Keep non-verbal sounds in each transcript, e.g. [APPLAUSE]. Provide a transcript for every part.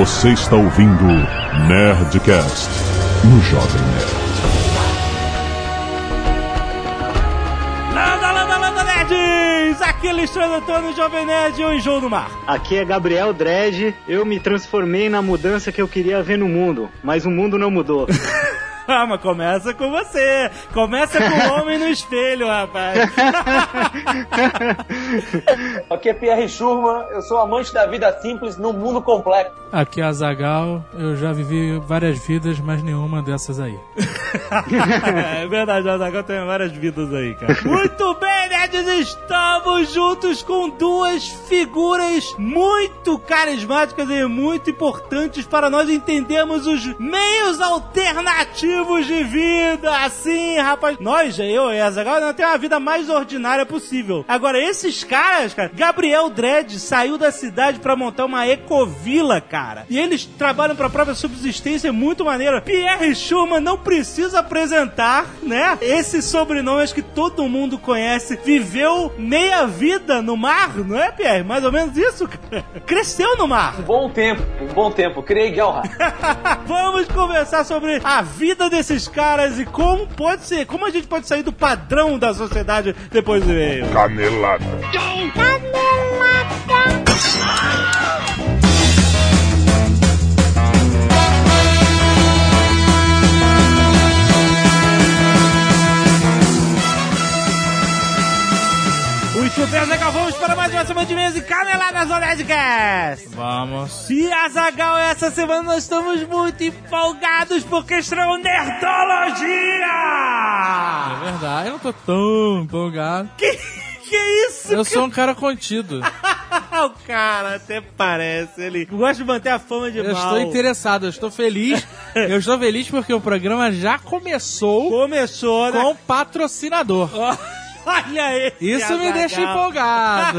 Você está ouvindo Nerdcast no Jovem Nerd. Landa, landa, landa, nerds! Aqui é Alexandre Antônio, Jovem Nerd e o Enjoo do Mar. Aqui é Gabriel Dredd. Eu me transformei na mudança que eu queria ver no mundo, mas o mundo não mudou. [LAUGHS] Ah, mas começa com você. Começa com o homem no espelho, rapaz. [LAUGHS] Aqui é Pierre Schurman, eu sou amante da vida simples num mundo complexo. Aqui é a Zagal, eu já vivi várias vidas, mas nenhuma dessas aí. [LAUGHS] é verdade, o Azaghal tem várias vidas aí, cara. Muito bem, nerds, estamos juntos com duas figuras muito carismáticas e muito importantes para nós entendermos os meios alternativos de vida. Assim, rapaz, nós, eu e a Azaghal, não tem uma vida mais ordinária possível. Agora, esses caras, cara, Gabriel Dredd saiu da cidade para montar uma ecovila, cara. E eles trabalham para a própria subsistência, é muito maneiro. Pierre Schumann não precisa apresentar, né? Esse sobrenome acho que todo mundo conhece. Viveu meia vida no mar, não é, Pierre? Mais ou menos isso, cara. Cresceu no mar. Um bom tempo, um bom tempo. Criei Gelhard. [LAUGHS] Vamos conversar sobre a vida desses caras e como pode ser, como a gente pode sair do padrão da sociedade depois do e-mail. Canelada. Muito bem, Azaghal, vamos para mais uma semana de mês e caneladas no Nerdcast. Vamos. E Azaghal, essa semana nós estamos muito empolgados porque estreou Nerdologia! É verdade, eu não tô tão empolgado. Que, que isso? Eu sou um cara contido. [LAUGHS] o cara até parece, ele gosta de manter a fama de Eu mal. estou interessado, eu estou feliz. [LAUGHS] Eu estou feliz porque o programa já começou Começou, né? com patrocinador. Olha esse Isso me deixa empolgado.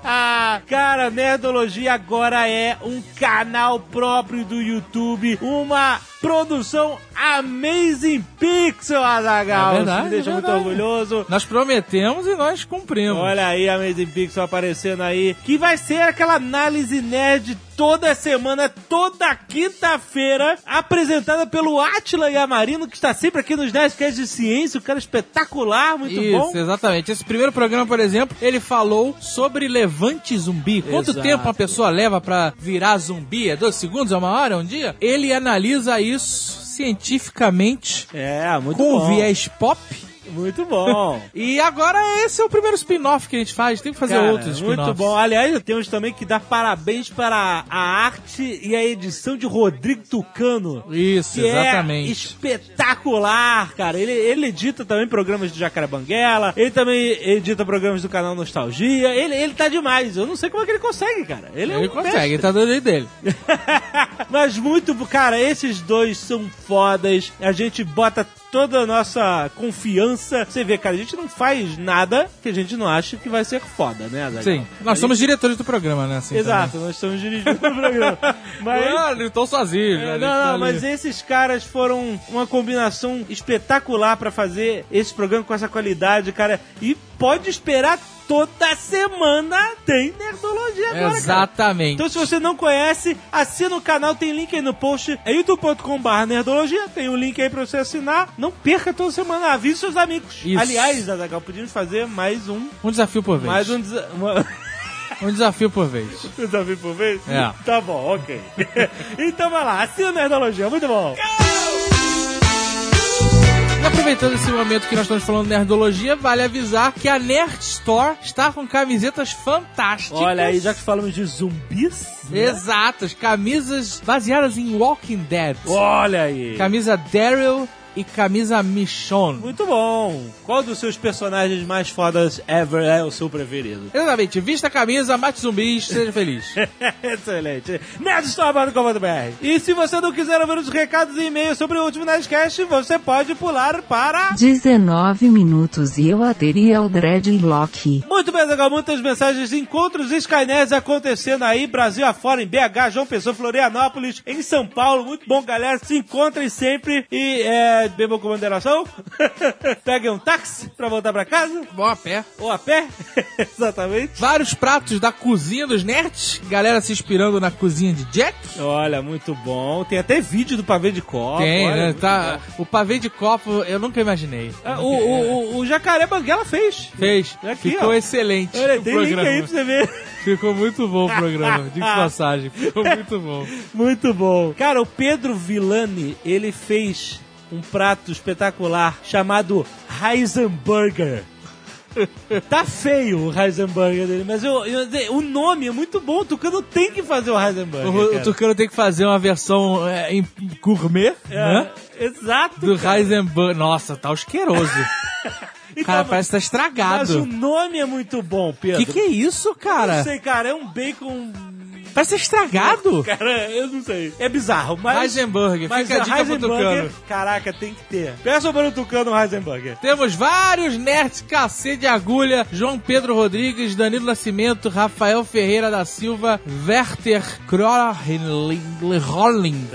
[LAUGHS] Cara, Nerdologia agora é um canal próprio do YouTube, uma produção Amazing Pixel, Azaghal. É verdade, Isso me deixa é muito orgulhoso. Nós prometemos e nós cumprimos. Olha aí Amazing Pixel aparecendo aí, que vai ser aquela análise nerd toda semana, toda quinta-feira, apresentada pelo Atila Yamarino, que está sempre aqui nos Nerdcasts de Ciência, um cara espetacular, muito Isso, bom. exatamente. Esse primeiro programa, por exemplo, ele falou sobre levante zumbi. Quanto Exato. tempo uma pessoa leva pra virar zumbi? É dois segundos, é uma hora, é um dia? Ele analisa isso cientificamente É, muito com bom. viés pop. Muito bom. [LAUGHS] E agora esse é o primeiro spin-off que a gente faz. Tem que fazer Cara, outros spin-offs. Muito bom. Aliás, temos também que dar parabéns para a arte e a edição de Rodrigo Tucano. Isso, é exatamente. espetacular, cara. Ele, ele edita também programas do Jacaré Banguela, ele também edita programas do canal Nostalgia. Ele, ele tá demais. Eu não sei como é que ele consegue, cara. Ele, é Ele um consegue, mestre. ele tá do jeito dele. [LAUGHS] Mas muito, cara, esses dois são fodas. A gente bota toda a nossa confiança. Você vê, cara, a gente não faz nada que a gente não acha que vai ser foda, né, Azaghal? Sim, nós gente- somos diretores do programa, né? Assim, Exato, nós estamos dirigindo o programa. [LAUGHS] Mas. Não, eles estão sozinhos? É, não, não, mas esses caras foram uma combinação espetacular pra fazer esse programa com essa qualidade, cara. E pode esperar toda semana tem Nerdologia agora, cara. Exatamente. Então, se você não conhece, assina o canal, tem link aí no post. É youtube.com.br Nerdologia. Tem um link aí pra você assinar. Não perca toda semana, avise seus amigos. Isso. Aliás, Azaghal, podíamos fazer mais um. Um desafio por vez. Mais um, desa- uma- [LAUGHS] Um desafio por vez. um desafio por vez? É. Tá bom, ok. [LAUGHS] então vai lá, assina o Nerdologia, muito bom. E aproveitando esse momento que nós estamos falando de nerdologia, vale avisar que a Nerd Store está com camisetas fantásticas. Olha aí, já que falamos de zumbis. né? Exatas, camisas baseadas em Walking Dead. Olha aí. Camisa Daryl e camisa Michonne. Muito bom. Qual dos seus personagens mais fodas ever é o seu preferido? Exatamente, vista a camisa, mate zumbis, seja feliz. [LAUGHS] Excelente. Nerdstorm.com.br E se você não quiser ouvir os recados e e-mails sobre o último Nerdcast, você pode pular para... 19 minutos e eu ateria o Dreadlock. Muito bem, legal. Muitas mensagens encontros Skynet acontecendo aí, Brasil afora, em BH, João Pessoa, Florianópolis, em São Paulo. Muito bom, galera. Se encontrem sempre e é, bebam com moderação, [LAUGHS] peguem um táxi pra voltar pra casa, Bom a pé. ou a pé, [LAUGHS] exatamente. Vários pratos da cozinha dos nerds. Galera se inspirando na cozinha de Jack. Olha, muito bom. Tem até vídeo do pavê de copo. Tem, olha, né? Tá, bom. o pavê de copo eu nunca imaginei. Ah, o, o, o, o Jacaré Banguela fez. Fez. Aqui, Ficou ó. excelente Olha, tem link programa. aí pra você ver. Ficou muito bom o programa. De [LAUGHS] passagem. Ficou muito bom. Muito bom. Cara, o Pedro Villani, ele fez um prato espetacular chamado Heisenberger. Tá feio o Heisenberger dele, mas eu, eu- o nome é muito bom. O Tucano tem que fazer o Heisenberger. O, o. Tucano tem que fazer uma versão é, em gourmet, É, né? Exato. Do cara. Heisenberg. Nossa, tá asqueroso. [LAUGHS] Então, Cara, parece que tá Mas o estragado. nome é muito bom, Pedro. Que que é isso, Eu cara? não sei, cara. É um bacon. Parece estragado. [LAUGHS] Cara, eu não sei. É bizarro, mas. Heisenberg, mas fica a dica pro Tucano. caraca, tem que ter. Peça para o Tucano o Heisenberger. Temos vários nerds cacete de agulha. João Pedro Rodrigues, Danilo Nascimento, Rafael Ferreira da Silva, Werther Rolling.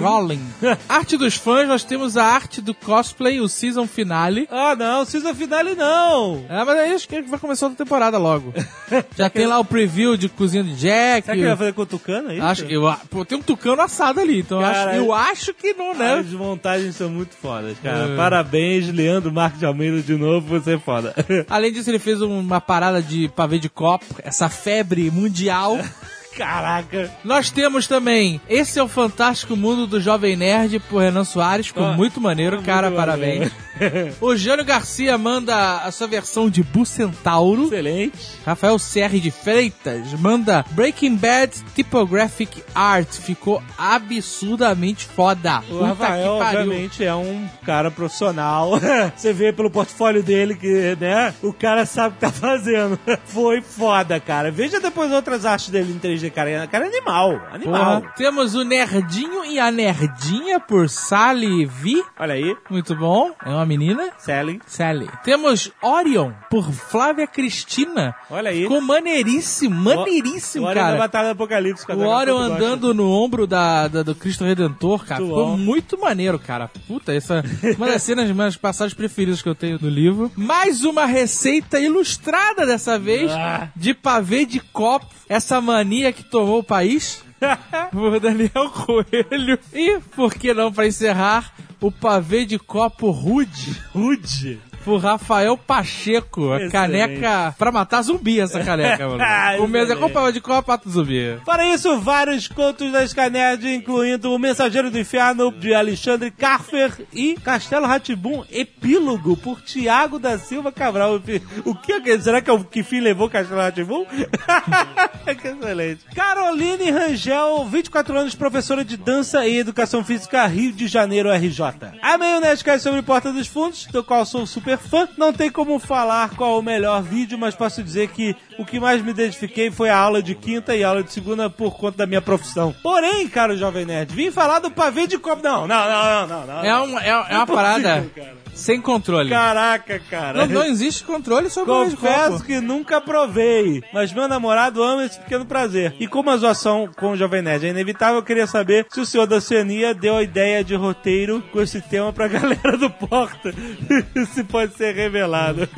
Rolling. [LAUGHS] Arte dos fãs, nós temos a arte do cosplay, o season finale. Ah, não, season finale não. É, mas aí acho que vai começar outra temporada logo. [LAUGHS] Já tem lá o preview de Cozinha de Jack. Será que ele vai fazer com o Tucano aí? Acho, eu, pô, tem um tucano assado ali, então eu acho, Cara, eu acho que não, né? As montagens são muito fodas, cara. É. Parabéns, Leandro Marques de Almeida, de novo, você é foda. Além disso, ele fez uma parada de pavê de copo, essa febre mundial. [LAUGHS] Caraca. Nós temos também Esse é o Fantástico Mundo do Jovem Nerd, por Renan Soares. Ficou Ah, muito maneiro, muito cara, parabéns. [LAUGHS] o Jânio Garcia manda a sua versão de Bucentauro. Excelente. Rafael Serri de Freitas manda Breaking Bad Typographic Art. Ficou absurdamente foda. O Rafael, obviamente, é um cara profissional. [LAUGHS] Você vê pelo portfólio dele que, né, o cara sabe o que tá fazendo. [LAUGHS] Foi foda, cara. Veja depois outras artes dele em 3D, cara. Cara, é animal. Animal. Porra. Temos o Nerdinho e a Nerdinha por Sally V. Olha aí. Muito bom. É uma menina. Selling. Sally. Temos Orion por Flávia Cristina. Olha aí. Ficou maneiríssimo, maneiríssimo, O Orion da cara. Batalha do Apocalipse. O Orion andando no ombro da, da- do Cristo Redentor, cara. Muito Ficou bom. muito maneiro, cara. Puta, essa é [LAUGHS] uma das cenas, minhas passagens preferidas que eu tenho no livro. Mais uma receita ilustrada dessa vez Ah. de pavê de copo. Essa mania que tomou o país. [LAUGHS] por Daniel Coelho. E, por que não, pra encerrar, o pavê de copo rude. Rude. Por Rafael Pacheco, a Excelente. caneca pra matar zumbi, essa caneca, mano. [LAUGHS] Ah, O mês é excelente. com pavê de copo, mata zumbi. Para isso, vários contos da Scanerd, incluindo O Mensageiro do Inferno, de Alexandre Carfer e Castelo Ratibum Epílogo, por Tiago da Silva Cabral. O que será que é o que fim levou Castelo Ratibum? que [LAUGHS] excelente. Caroline Rangel, 24 anos, professora de dança e educação física, Rio de Janeiro, RJ. Amei o Nerdcast sobre Porta dos Fundos, do qual sou super fã. Não tem como falar qual o melhor vídeo, mas posso dizer que o que mais me identifiquei foi a aula de quinta e a aula de segunda por conta da minha profissão. Porém, cara, Jovem Nerd, vim falar do pavê de copo. Não, não, não, não, não. É, um, é, é uma parada cara. sem controle. Caraca, cara. Não, não existe controle sobre o Confesso que nunca provei, mas meu namorado ama esse pequeno prazer. E como a zoação com o Jovem Nerd é inevitável, eu queria saber se o senhor da Oceania deu a ideia de roteiro com esse tema pra [LAUGHS] galera do Porta. [LAUGHS] se pode ser revelado.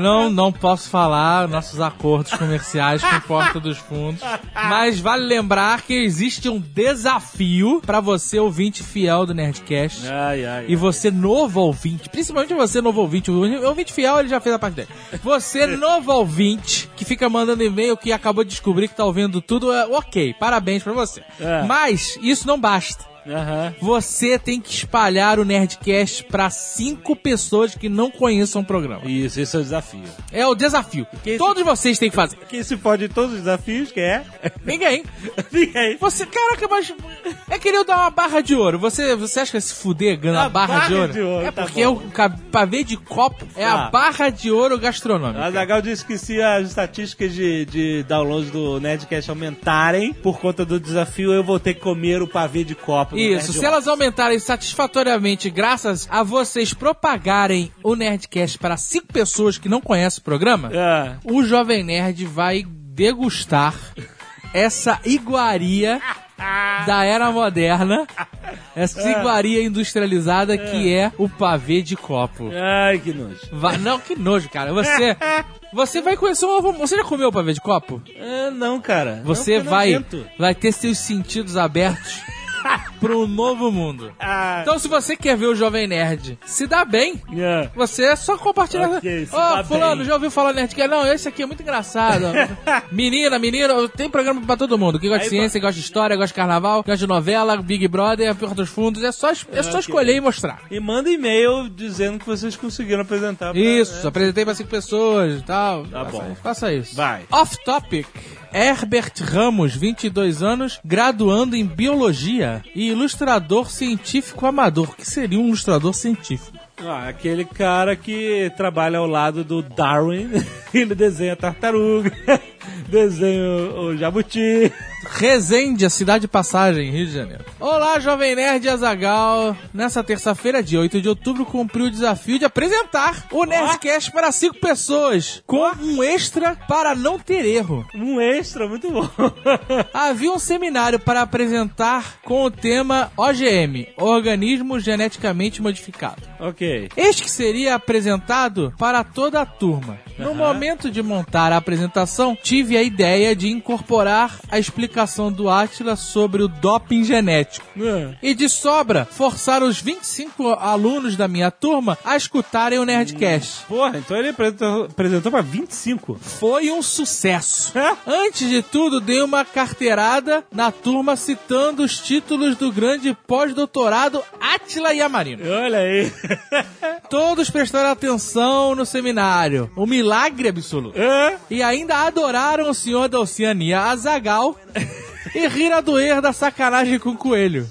Não, não posso falar nossos acordos comerciais com Porta dos Fundos. Mas vale lembrar que existe um desafio pra você, ouvinte fiel do Nerdcast. ai, ai. E você, novo ouvinte, principalmente você, novo ouvinte, o ouvinte fiel, ele já fez a parte dele. Você, [LAUGHS] novo ouvinte, que fica mandando e-mail, que acabou de descobrir que tá ouvindo tudo, é ok, parabéns pra você. É. Mas, isso não basta. Aham. Você tem que espalhar o Nerdcast pra cinco pessoas que não conheçam o programa. Isso, esse é o desafio. É o desafio. Que esse- Todos vocês têm que fazer. Quem se pode todos os desafios, que é? [LAUGHS] Ninguém. [LAUGHS] Ninguém. Você, caraca, mas é que eu dar uma barra de ouro. Você, você acha que é se fuder ganhando A barra, barra de ouro? de ouro, é tá porque bom. é o pavê de copo é Ah. a barra de ouro gastronômica. A Zagal disse que se as estatísticas de, de downloads do Nerdcast aumentarem por conta do desafio, eu vou ter que comer o pavê de copo. Isso, se elas aumentarem satisfatoriamente graças a vocês propagarem o Nerdcast para cinco pessoas que não conhecem o programa, É. o Jovem Nerd vai degustar essa iguaria da era moderna Essa iguaria industrializada que é o pavê de copo. Ai, que nojo. Va- não, que nojo, cara. Você. [LAUGHS] Você vai conhecer um. Você já comeu pavê de copo? Ah, não, cara. Você Não, vai, vai ter seus sentidos abertos [LAUGHS] para um novo mundo. Ah, Então, se você quer ver o Jovem Nerd se dá bem, yeah. você é só compartilhar. Ok, se Ô, dá fulano, bem. já ouviu falar Nerdcast? Não, esse aqui é muito engraçado. [LAUGHS] menina, menino, tem programa pra todo mundo. Quem gosta de Aí, ciência, gosta de história, gosta de carnaval, gosta de novela, Big Brother, Porta dos Fundos. É só, é só Ok. escolher e mostrar. E manda e-mail dizendo que vocês conseguiram apresentar. pra- Isso, apresentei pra cinco pessoas e tal. Tá faça, bom. Faça isso. Vai. Off topic. Herbert Ramos, 22 anos, graduando em biologia e ilustrador científico amador. O que seria um ilustrador científico? Ah, aquele cara que trabalha ao lado do Darwin. [LAUGHS] Ele desenha tartaruga, [LAUGHS] desenha o, jabuti. Resende, a cidade de passagem, Rio de Janeiro. Olá, Jovem Nerd Azagal. Nessa terça-feira, dia 8 de outubro, cumpri o desafio de apresentar o Nerdcast para cinco pessoas, com um extra para não ter erro. Um extra, muito bom. [LAUGHS] Havia um seminário para apresentar com o tema OGM, Organismo Geneticamente Modificado. ok. Este que seria apresentado para toda a turma. No momento de montar a apresentação, tive a ideia de incorporar a explicação do Átila sobre o doping genético. Ah, E de sobra, forçar os 25 alunos da minha turma a escutarem o Nerdcast. Porra, então ele apresentou, apresentou pra 25. Foi um sucesso. Antes de tudo, dei uma carteirada na turma citando os títulos do grande pós-doutorado Átila Yamarino. Olha aí. [LAUGHS] Todos prestaram atenção no seminário. Um milagre absoluto. Ah, E ainda adoraram o senhor da Oceania, Azagal, e riram do erro da sacanagem com o coelho.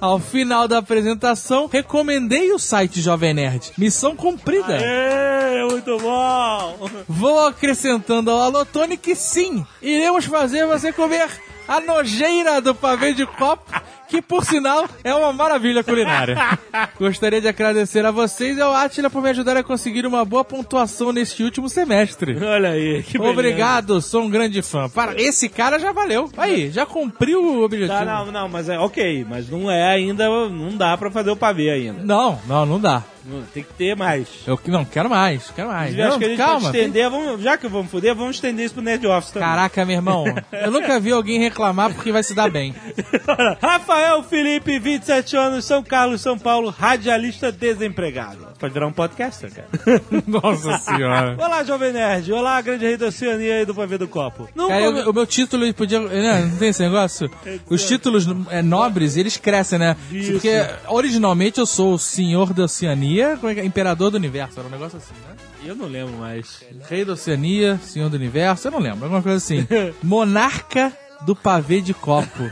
Ao final da apresentação, recomendei o site Jovem Nerd. Missão cumprida. é, muito bom. Vou acrescentando ao Alotone que sim, iremos fazer você comer a nojeira do pavê de copo, que por sinal é uma maravilha culinária. [LAUGHS] Gostaria de agradecer a vocês e ao Atila por me ajudar a conseguir uma boa pontuação neste último semestre. Olha aí, que beleza. Obrigado, sou um grande fã. Para, esse cara já valeu. Aí, já cumpriu o objetivo. Tá, não, não, mas é ok, mas não é ainda, não dá pra fazer o pavê ainda. não, não, não dá. Não, Tem que ter mais. Eu não quero mais, quero mais. Eu acho Não, que a gente calma. pode estender, vamos, já que vamos foder, vamos estender isso pro Nerd Office também. Caraca, meu irmão, eu nunca vi alguém reclamar porque vai se dar bem. [LAUGHS] Rafael Felipe, 27 anos, São Carlos, São Paulo, radialista desempregado. Pode virar um podcaster, cara. [LAUGHS] Nossa senhora. Olá, Jovem Nerd. Olá, grande rei da Oceania e do Pavê do Copo. Não Cara, come- eu- o meu título podia. Né, não tem esse negócio? Os títulos é, nobres, eles crescem, né? Isso. Porque originalmente eu sou o senhor da Oceania, como é que é? imperador do universo, era um negócio assim, né? Eu não lembro mais. Rei da Oceania, senhor do universo, eu não lembro, alguma coisa assim. [LAUGHS] Monarca do pavê de copo.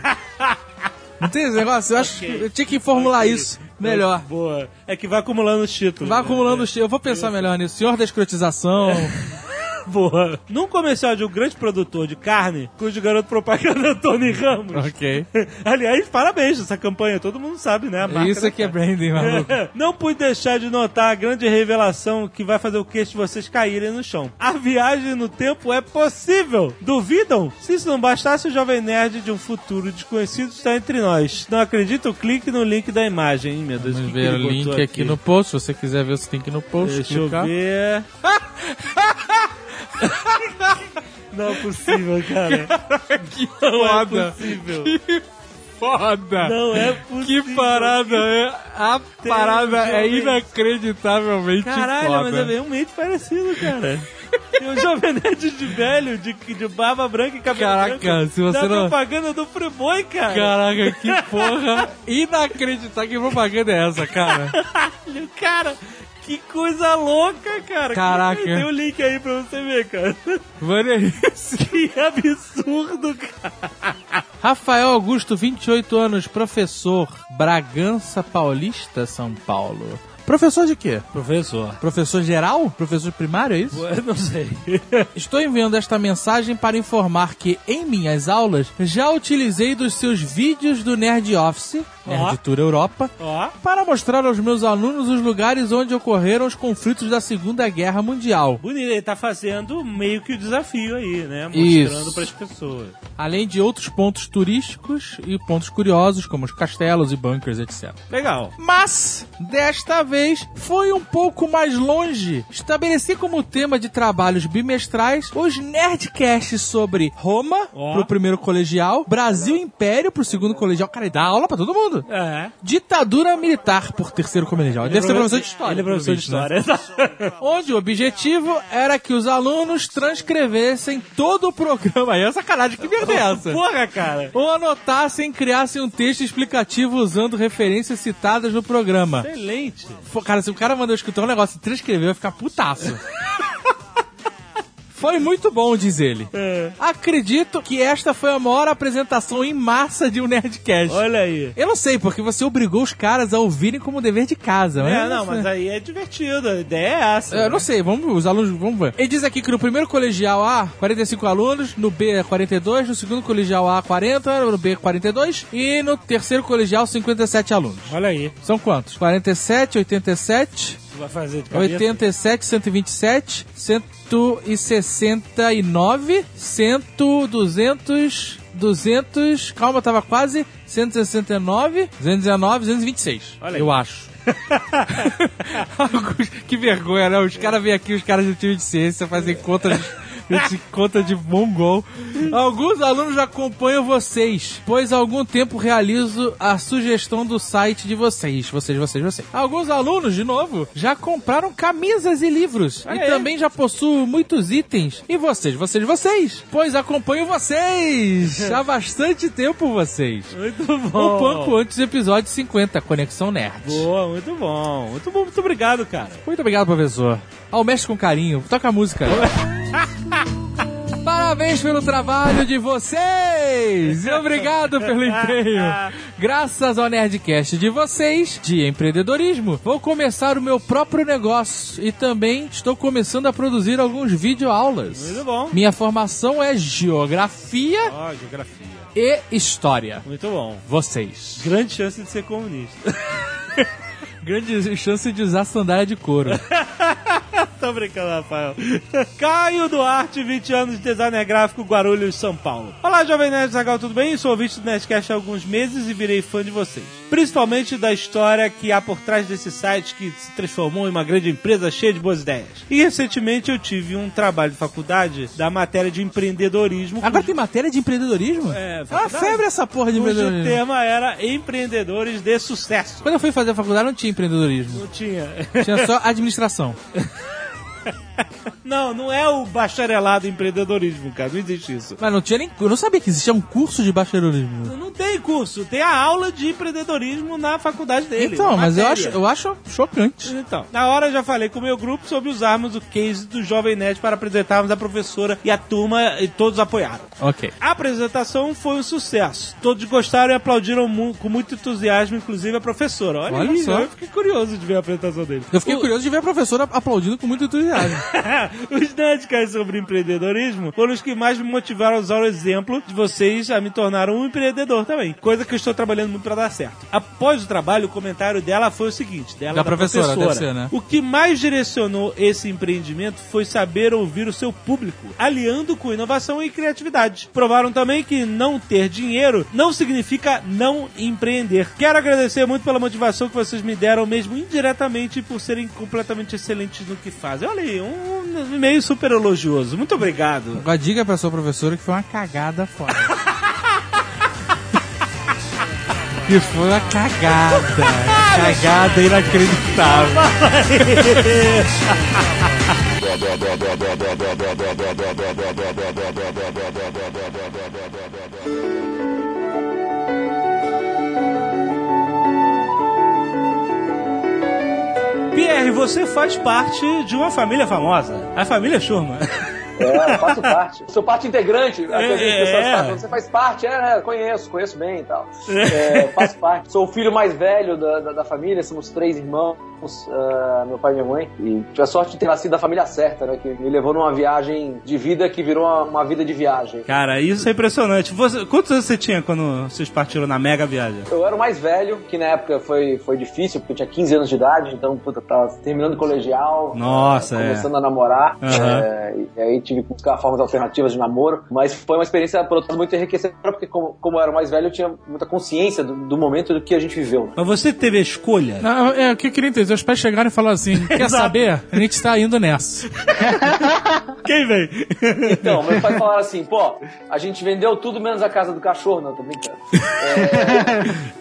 Não tem esse negócio? Eu acho que eu tinha que formular isso melhor. Boa. É que vai acumulando os títulos. Vai né? acumulando os. Eu vou pensar melhor nisso. Senhor da escrotização. [LAUGHS] Boa. Num comercial de um grande produtor de carne, cujo garoto propaganda é o Tony Ramos. ok. [LAUGHS] Aliás, parabéns essa campanha, todo mundo sabe, né? Isso aqui é branding, maluco. [LAUGHS] Não pude deixar de notar a grande revelação que vai fazer o queixo de vocês caírem no chão. A viagem no tempo é possível! Duvidam? Se isso não bastasse, o Jovem Nerd de um futuro desconhecido está entre nós. Não acreditam? Clique no link da imagem. Ih, meu Deus, Vamos ver o link botou aqui no post. Se você quiser ver o link no post, Deixa eu clicar. ver. [LAUGHS] [LAUGHS] Não é possível, cara. Que Não é possível. Que foda. Não é possível. Que parada é. A parada é inacreditavelmente Caralho, foda. mas é realmente parecido, cara. Tem um jovem nerd de velho, de, de barba branca e cabelo Caraca, branco. se você da não- propaganda do Friboi, cara. Caraca, que porra inacreditável. Que propaganda é essa, cara? Caralho, cara. Que coisa louca, cara. Caraca. Tem o link aí pra você ver, cara. Mano, é isso. Que absurdo, cara. Rafael Augusto, 28 anos, professor, Bragança Paulista, São Paulo. Professor de quê? Professor. Professor geral? Professor primário, é isso? Eu não sei. [LAUGHS] Estou enviando esta mensagem para informar que em minhas aulas já utilizei dos seus vídeos do Nerd Office, Nerd Tour Europa, para mostrar aos meus alunos os lugares onde ocorreram os conflitos da Segunda Guerra Mundial. Bonito, ele tá fazendo meio que o desafio aí, né? Mostrando pras pessoas. Além de outros pontos turísticos e pontos curiosos, como os castelos e bunkers, etc. Legal. Mas, desta vez, foi um pouco mais longe. Estabeleci como tema de trabalhos bimestrais os Nerdcasts sobre Roma, Ó. pro primeiro colegial, Brasil Império, pro segundo colegial. Cara, ele dá aula pra todo mundo. É. Ditadura militar, por terceiro colegial. Ele deve ser professor de história. Ele é professor de né? história. [LAUGHS] Onde o objetivo era que os alunos transcrevessem todo o programa. Aí é sacanagem, que merda é essa? Porra, cara. Ou anotassem e criassem um texto explicativo usando referências citadas no programa. Excelente. Cara, se o cara mandou escutar um negócio e transcrever, vai ficar putaço. [LAUGHS] Foi muito bom, diz ele. É. Acredito que esta foi a maior apresentação em massa de um Nerdcast. Olha aí. Eu não sei, porque você obrigou os caras a ouvirem como dever de casa. É, mas não, mas aí é divertido. A ideia é essa. Eu não sei, vamos, os alunos, vamos ver. Ele diz aqui que no primeiro colegial A, 45 alunos, no B, 42, no segundo colegial A, 40, no B, 42 e no terceiro colegial, 57 alunos. Olha aí. São quantos? 47, 87, Tu vai fazer de cabeça? 87, 127, 169, 100, 200, 200, calma, tava quase, 169, 219, 226. Olha aí. eu acho. [LAUGHS] Que vergonha, né? Os caras vêm aqui, os caras do time de ciência, fazem conta de, conta de mongol. Alguns alunos já acompanham vocês, pois há algum tempo realizo a sugestão do site de vocês. Vocês, vocês, vocês. Alguns alunos, de novo, já compraram camisas e livros. Ah, e é? também já possuo muitos itens. E vocês, vocês, vocês. Pois acompanho vocês. [LAUGHS] há bastante tempo vocês. Muito Um bom. pouco antes do episódio 50, Conexão Nerd. Boa, muito bom. Muito bom, muito obrigado, cara. Muito obrigado, professor. Ao mestre com carinho. Toca a música. [LAUGHS] Parabéns pelo trabalho de vocês! E obrigado pelo empenho! Graças ao Nerdcast de vocês, de empreendedorismo, vou começar o meu próprio negócio e também estou começando a produzir alguns videoaulas. Muito bom. Minha formação é geografia Ó, geografia. e história. Muito bom. Vocês. Grande chance de ser comunista. [LAUGHS] Grande chance de usar sandália de couro. [LAUGHS] Tô brincando, Rafael. Caio Duarte, 20 anos de designer gráfico, Guarulhos, São Paulo. Olá, Jovem Nerd Zagal, tudo bem? Sou ouvinte do Nerdcast há alguns meses e virei fã de vocês. Principalmente da história que há por trás desse site que se transformou em uma grande empresa cheia de boas ideias. E recentemente eu tive um trabalho de faculdade da matéria de empreendedorismo. Agora tem matéria de empreendedorismo? É, uma faculdade. febre essa porra de cujo empreendedorismo. tema era empreendedores de sucesso. Quando eu fui fazer a faculdade não tinha empreendedorismo. Não tinha. Tinha só administração. [LAUGHS] [LAUGHS] Não, não é o bacharelado em empreendedorismo, cara. Não existe isso. Mas não tinha nem. Eu não sabia que existia um curso de bacharelismo. Não tem curso, tem a aula de empreendedorismo na faculdade dele. Então, mas eu acho, eu acho chocante. Então, na hora eu já falei com o meu grupo sobre usarmos o case do Jovem Nerd para apresentarmos a professora e a turma e todos apoiaram. Ok. A apresentação foi um sucesso. Todos gostaram e aplaudiram mu- com muito entusiasmo, inclusive a professora. Olha, Olha aí, só. eu fiquei curioso de ver a apresentação dele. Eu fiquei O- curioso de ver a professora aplaudindo com muito entusiasmo. [LAUGHS] os Nerdcasts sobre empreendedorismo foram os que mais me motivaram a usar o exemplo de vocês a me tornar um empreendedor também. Coisa que eu estou trabalhando muito para dar certo. Após o trabalho, o comentário dela foi o seguinte: dela Da professora, deve ser, né? O que mais direcionou esse empreendimento foi saber ouvir o seu público, aliando com inovação e criatividade. Provaram também que não ter dinheiro não significa não empreender. Quero agradecer muito pela motivação que vocês me deram, mesmo indiretamente, por serem completamente excelentes no que fazem. Olha aí, um e-mail super elogioso. Muito obrigado. Agora diga pra sua professora que foi uma cagada foda. [LAUGHS] que foi uma cagada. [LAUGHS] cagada inacreditável. [LAUGHS] Pierre, você faz parte de uma família famosa, a família Schurman. [LAUGHS] É, eu faço parte. Sou parte integrante. Às vezes É, pessoas é. falam, você faz parte? É, né, conheço, conheço bem e tal. É, faço parte. Sou o filho mais velho da, da, da família, somos três irmãos, ah, meu pai e minha mãe. E tive a sorte de ter nascido da família certa, né? Que me levou numa viagem de vida que virou uma, uma vida de viagem. Cara, isso é impressionante. Você- quantos anos você tinha quando vocês partiram na mega viagem? Eu era o mais velho, que na época foi, foi difícil, porque eu tinha 15 anos de idade, então, puta, tava terminando o colegial. Nossa, é. Começando a namorar. Aham. eh, e aí tive que buscar formas alternativas de namoro. Mas foi uma experiência, por outro lado, muito enriquecedora, porque como, como eu era mais velho, eu tinha muita consciência do, do momento do que a gente viveu. né? Mas você teve a escolha? Não, é, o que eu queria entender, os pais chegaram e falaram assim, [LAUGHS] quer saber? A gente tá indo nessa. [LAUGHS] Quem vem? Então, meus pais falaram assim, pô, a gente vendeu tudo menos a casa do cachorro. Não, tô brincando. É,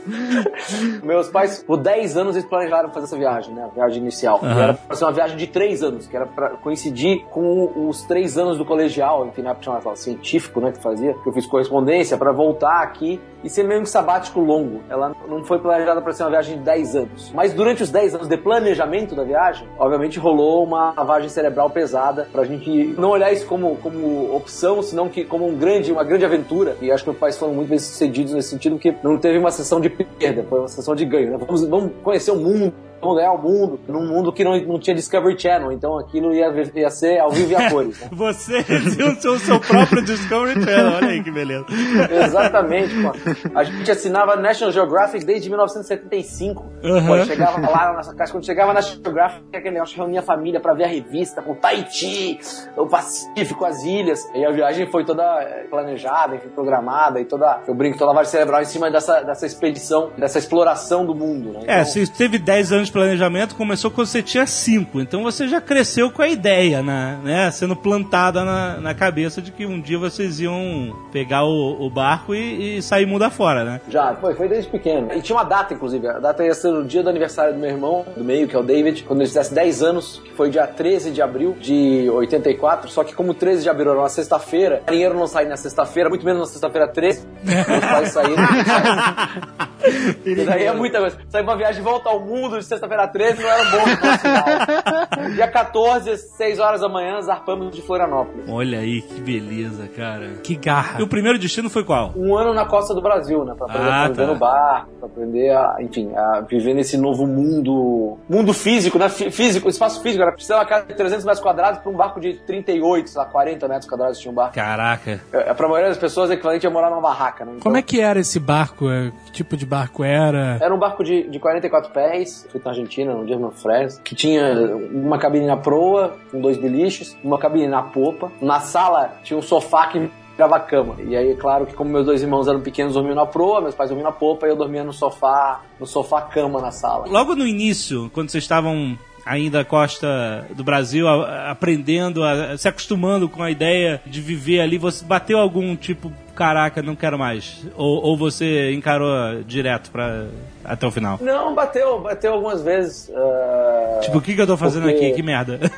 Meus pais, por 10 anos, eles planejaram fazer essa viagem, né? A viagem inicial. E era pra ser uma viagem de 3 anos, que era pra coincidir com os 3 anos do colegial, enfim, na época chamava científico, né, que fazia. que Eu fiz correspondência pra voltar aqui e ser meio que sabático longo. Ela não foi planejada pra ser uma viagem de 10 anos. Mas durante os 10 anos de planejamento da viagem, obviamente rolou uma lavagem cerebral pesada pra gente não olhar isso como, como opção, senão que como um grande, uma grande aventura. E acho que meus pais foram muito bem sucedidos nesse sentido, porque não teve uma sessão de perda, foi uma sessão de ganho. Né? Vamos, vamos conhecer o mundo. Vamos ganhar o mundo num mundo que não, não tinha Discovery Channel, então aquilo ia, ia ser ao vivo e a cores. Né? [LAUGHS] Você é o seu próprio Discovery Channel. Olha aí que beleza. Exatamente, pô. A gente assinava National Geographic desde 1975. Uhum. Pô, chegava lá na nossa casa, quando chegava na National Geographic, aquele negócio reunia a família pra ver a revista com Tahiti, o Pacífico, as ilhas. E a viagem foi toda eh, planejada, enfim, programada e toda, eu brinco, toda lavagem cerebral em cima dessa, dessa expedição, dessa exploração do mundo, né? É, Então, você teve 10 anos de planejamento, começou quando você tinha 5. Então você já cresceu com a ideia, né? né? Sendo plantada na, na cabeça de que um dia vocês iam pegar o, o barco e, e sair mundo afora, né? Já, foi, foi desde pequeno. E tinha uma data, inclusive. A data ia ser o dia do aniversário do meu irmão, do meio, que é o David, quando ele fizesse 10 anos, que foi dia 13 de abril de 84. Só que como 13 de abril era uma sexta-feira, dinheiro não sai na sexta-feira, muito menos na sexta-feira 13. Meus pais saíram. [LAUGHS] e daí é muita coisa. Sair pra viagem de volta ao mundo de sexta-feira 13 não era bom no sinal. Dia 14, às 6 horas da manhã, zarpamos de Florianópolis. Olha aí que beleza, cara. Que garra. E o primeiro destino foi qual? um ano na costa do Brasil, né? Pra aprender Ah, a viver tá. no barco, pra aprender a, enfim, a viver nesse novo mundo, mundo físico, né? Fí- Físico, espaço físico, era precisar uma casa de 300 metros quadrados pra um barco de 38, sei lá, 40 metros quadrados tinha um barco. Caraca. É, pra maioria das pessoas, é equivalente a morar numa barraca, né? Então, Como é que era esse barco? É, Que tipo de barco era? Era um barco de, de 44 pés, feito na Argentina, no German Friends, que tinha uma cabine na proa, com dois biliches, uma cabine na popa. Na sala tinha um sofá que virava a cama. E aí, é claro que como meus dois irmãos eram pequenos, dormiam na proa, meus pais dormiam na popa, e eu dormia no sofá, no sofá-cama na sala. Logo no início, quando vocês estavam ainda à costa do Brasil, a- aprendendo, a- se acostumando com a ideia de viver ali, você bateu algum tipo, caraca, não quero mais? Ou, ou você encarou direto pra, até o final? Não, bateu, bateu algumas vezes. ah, Tipo, o que, que eu tô fazendo Porque- aqui? Que merda. [LAUGHS]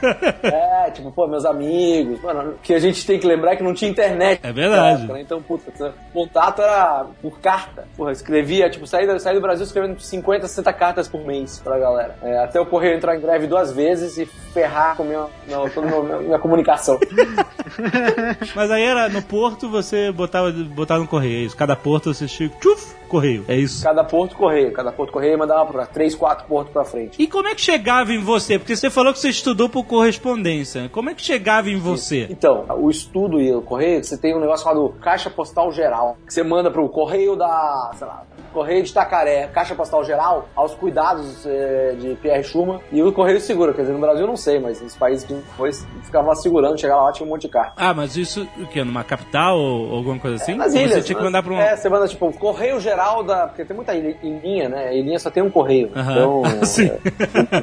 É, tipo, pô, meus amigos. Mano, que a gente tem que lembrar que não tinha internet. É verdade. época, né? Então, puta, contato era por carta. Porra, escrevia, tipo, saí do, saí do Brasil escrevendo 50, 60 cartas por mês pra galera. É, até o correio entrar em greve duas vezes e ferrar com minha, meu, toda minha, minha comunicação. [LAUGHS] Mas aí era no porto, você botava, botava no correio, é. Cada porto você chega, tchuf, correio, é isso. Cada porto correio, cada porto correio mandava pra três, quatro portos pra frente. E como é que chegava em você? Porque você falou que você estudou por correspondência. Como é que chegava em você? Então, o estudo e o correio, você tem um negócio chamado caixa postal geral, que você manda pro correio da, sei lá, correio de Itacaré, caixa postal geral, aos cuidados eh, de Pierre Schumann, e o correio segura, quer dizer, no Brasil eu não sei, mas nos países que foi, ficava lá segurando, chegava lá, tinha um monte de carta. Ah, mas isso o quê? Numa capital ou alguma coisa assim? Nas Ou ilhas. Você tinha que mandar pra um. É, você manda, tipo, correio geral da... Porque tem muita ilha, ilhinha, né? Ilhinha só tem um correio. Então, [LAUGHS] Sim.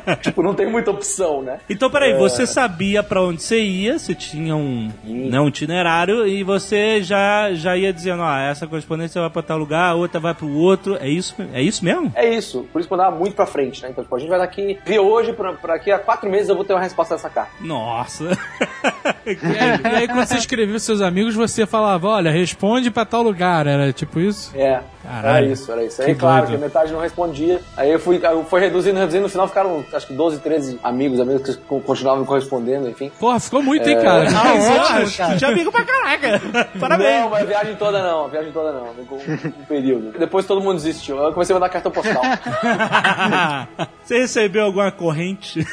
é, [LAUGHS] tipo, não tem muita opção, né? Então, peraí, você sabia pra onde você ia, você tinha um, né, um itinerário e você já, já ia dizendo, ah, essa correspondência vai pra tal lugar, a outra vai pro outro. É isso, é isso mesmo? É isso, por isso que eu andava muito pra frente, né? Então, tipo, a gente vai daqui, vi hoje, pra, pra daqui a quatro meses eu vou ter uma resposta dessa carta. Nossa. [LAUGHS] E aí, e aí, quando você escrevia pros seus amigos, você falava, olha, responde pra tal lugar. Era tipo isso? É. Caraca. caralho. Era isso, era isso. Aí, Que claro, doido. que metade não respondia. Aí eu fui, eu fui reduzindo, reduzindo. No final ficaram, acho que 12, 13 amigos, amigos que co- continuavam correspondendo, enfim. Porra, ficou muito, hein, cara? Ah, ótimo, Tinha amigo pra caraca. [LAUGHS] Parabéns. Não, mas a viagem toda não, a viagem toda não. Ficou um, um período. Depois todo mundo desistiu. Eu comecei a mandar cartão postal. [LAUGHS] Você recebeu alguma corrente? [LAUGHS]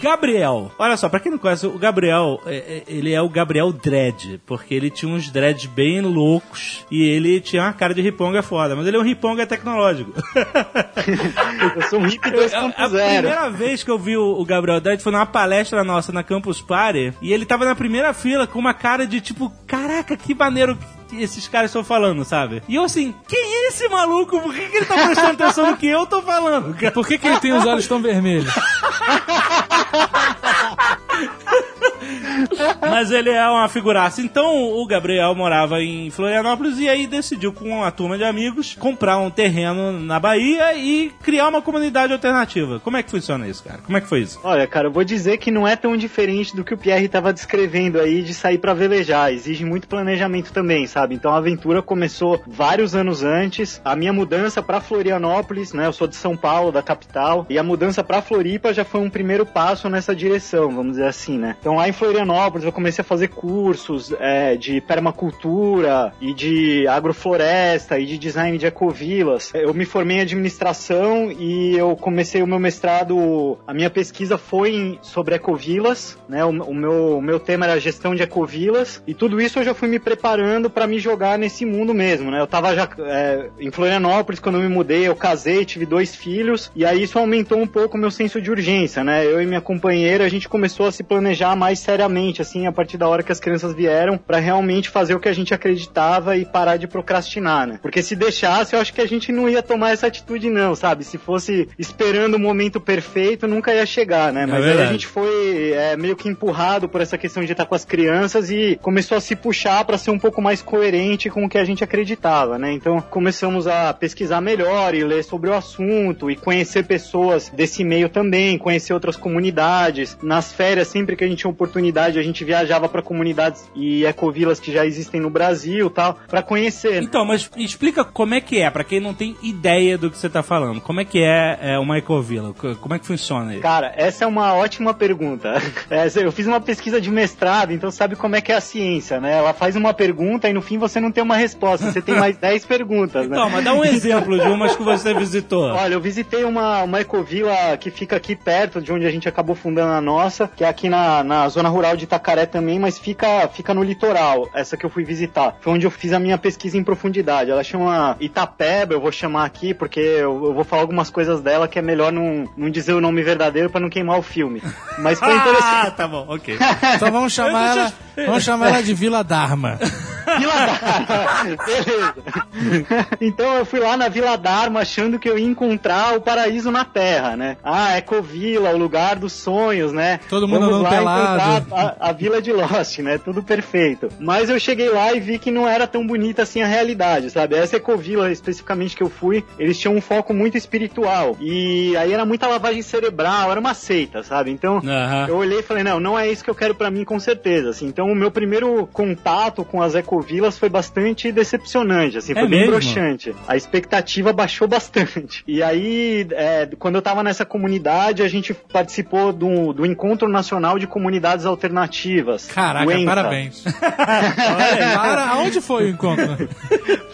Gabriel. Olha só, pra quem não conhece, o Gabriel, é, é, ele é o Gabriel Dread, porque ele tinha uns dreads bem loucos e ele tinha uma cara de riponga foda, mas ele é um riponga tecnológico. [LAUGHS] Eu sou um hippie A, a 2.0. primeira vez que eu vi o, o Gabriel Dredd foi numa palestra nossa na Campus Party e ele tava na primeira fila com uma cara de tipo, caraca, que maneiro esses caras estão falando, sabe? E eu assim, quem é esse maluco? Por que, que ele tá prestando atenção no que eu tô falando? Por que, que ele tem os olhos tão vermelhos? [LAUGHS] Mas ele é uma figuraça. Então o Gabriel morava em Florianópolis e aí decidiu, com uma turma de amigos, comprar um terreno na Bahia e criar uma comunidade alternativa. Como é que funciona isso, cara? Como é que foi isso? Olha, cara, eu vou dizer que não é tão diferente do que o Pierre estava descrevendo aí de sair pra velejar. Exige muito planejamento também, sabe? Então a aventura começou vários anos antes. A minha mudança pra Florianópolis, né? Eu sou de São Paulo, da capital, e a mudança pra Floripa já foi um primeiro passo nessa direção, vamos dizer assim, né? Então em Florianópolis eu comecei a fazer cursos é, de permacultura e de agrofloresta e de design de ecovilas. Eu me formei em administração e eu comecei o meu mestrado, a minha pesquisa foi em- sobre ecovilas, né? O, o meu, o meu tema era gestão de ecovilas e tudo isso eu já fui me preparando para me jogar nesse mundo mesmo, né? Eu tava já é, em Florianópolis quando eu me mudei, eu casei, tive dois filhos e aí isso aumentou um pouco o meu senso de urgência, né? Eu e minha companheira a gente começou a se planejar mais seriamente, assim, a partir da hora que as crianças vieram, para realmente fazer o que a gente acreditava e parar de procrastinar, né? Porque se deixasse, eu acho que a gente não ia tomar essa atitude, não, sabe? Se fosse esperando o momento perfeito, nunca ia chegar, né? Mas aí a gente foi é, meio que empurrado por essa questão de estar com as crianças e começou a se puxar para ser um pouco mais coerente com o que a gente acreditava, né? Então começamos a pesquisar melhor e ler sobre o assunto e conhecer pessoas desse meio também, conhecer outras comunidades. Nas férias, sempre que a gente tinha oportunidade, a gente viajava para comunidades e ecovilas que já existem no Brasil, tal, para conhecer. Então, mas explica como é que é, pra quem não tem ideia do que você tá falando. Como é que é, é uma ecovila? Co- Como é que funciona isso? Cara, essa é uma ótima pergunta. Essa- [LAUGHS] eu fiz uma pesquisa de mestrado, então sabe como é que é a ciência, né? Ela faz uma pergunta e no fim você não tem uma resposta, você tem mais [LAUGHS] 10 perguntas, né? Então, mas dá um exemplo de umas que você visitou. [LAUGHS] Olha, eu visitei uma, uma ecovila que fica aqui perto de onde a gente acabou fundando a nossa, que é aqui na, na zona rural de Itacaré também, mas fica, fica no litoral, essa que eu fui visitar. Foi onde eu fiz a minha pesquisa em profundidade. Ela chama Itapeba, eu vou chamar aqui, porque eu, eu vou falar algumas coisas dela que é melhor não, não dizer o nome verdadeiro para não queimar o filme. Mas foi [LAUGHS] interessante. Ah, tá bom, ok. Então vamos chamar ela, vamos chamar ela de Vila Dharma. [LAUGHS] Vila Dharma. Beleza. [LAUGHS] Então eu fui lá na Vila Dharma achando que eu ia encontrar o paraíso na Terra, né? Ah, Ecovila, o lugar dos sonhos, né? Todo mundo Vamos andando lá pelado. A, a Vila de Lost, né? Tudo perfeito. Mas eu cheguei lá e vi que não era tão bonita assim a realidade, sabe? Essa Ecovila especificamente que eu fui, eles tinham um foco muito espiritual. E aí era muita lavagem cerebral, era uma seita, sabe? Então Aham. eu olhei e falei, não, não é isso que eu quero pra mim com certeza, assim. Então o meu primeiro contato com as ecovilas foi bastante decepcionante, assim, É foi bem broxante. A expectativa baixou bastante. E aí, é, quando eu tava nessa comunidade, a gente participou do, do Encontro Nacional de Comunidades Alternativas. Caraca, parabéns. [LAUGHS] Para, aonde foi o encontro?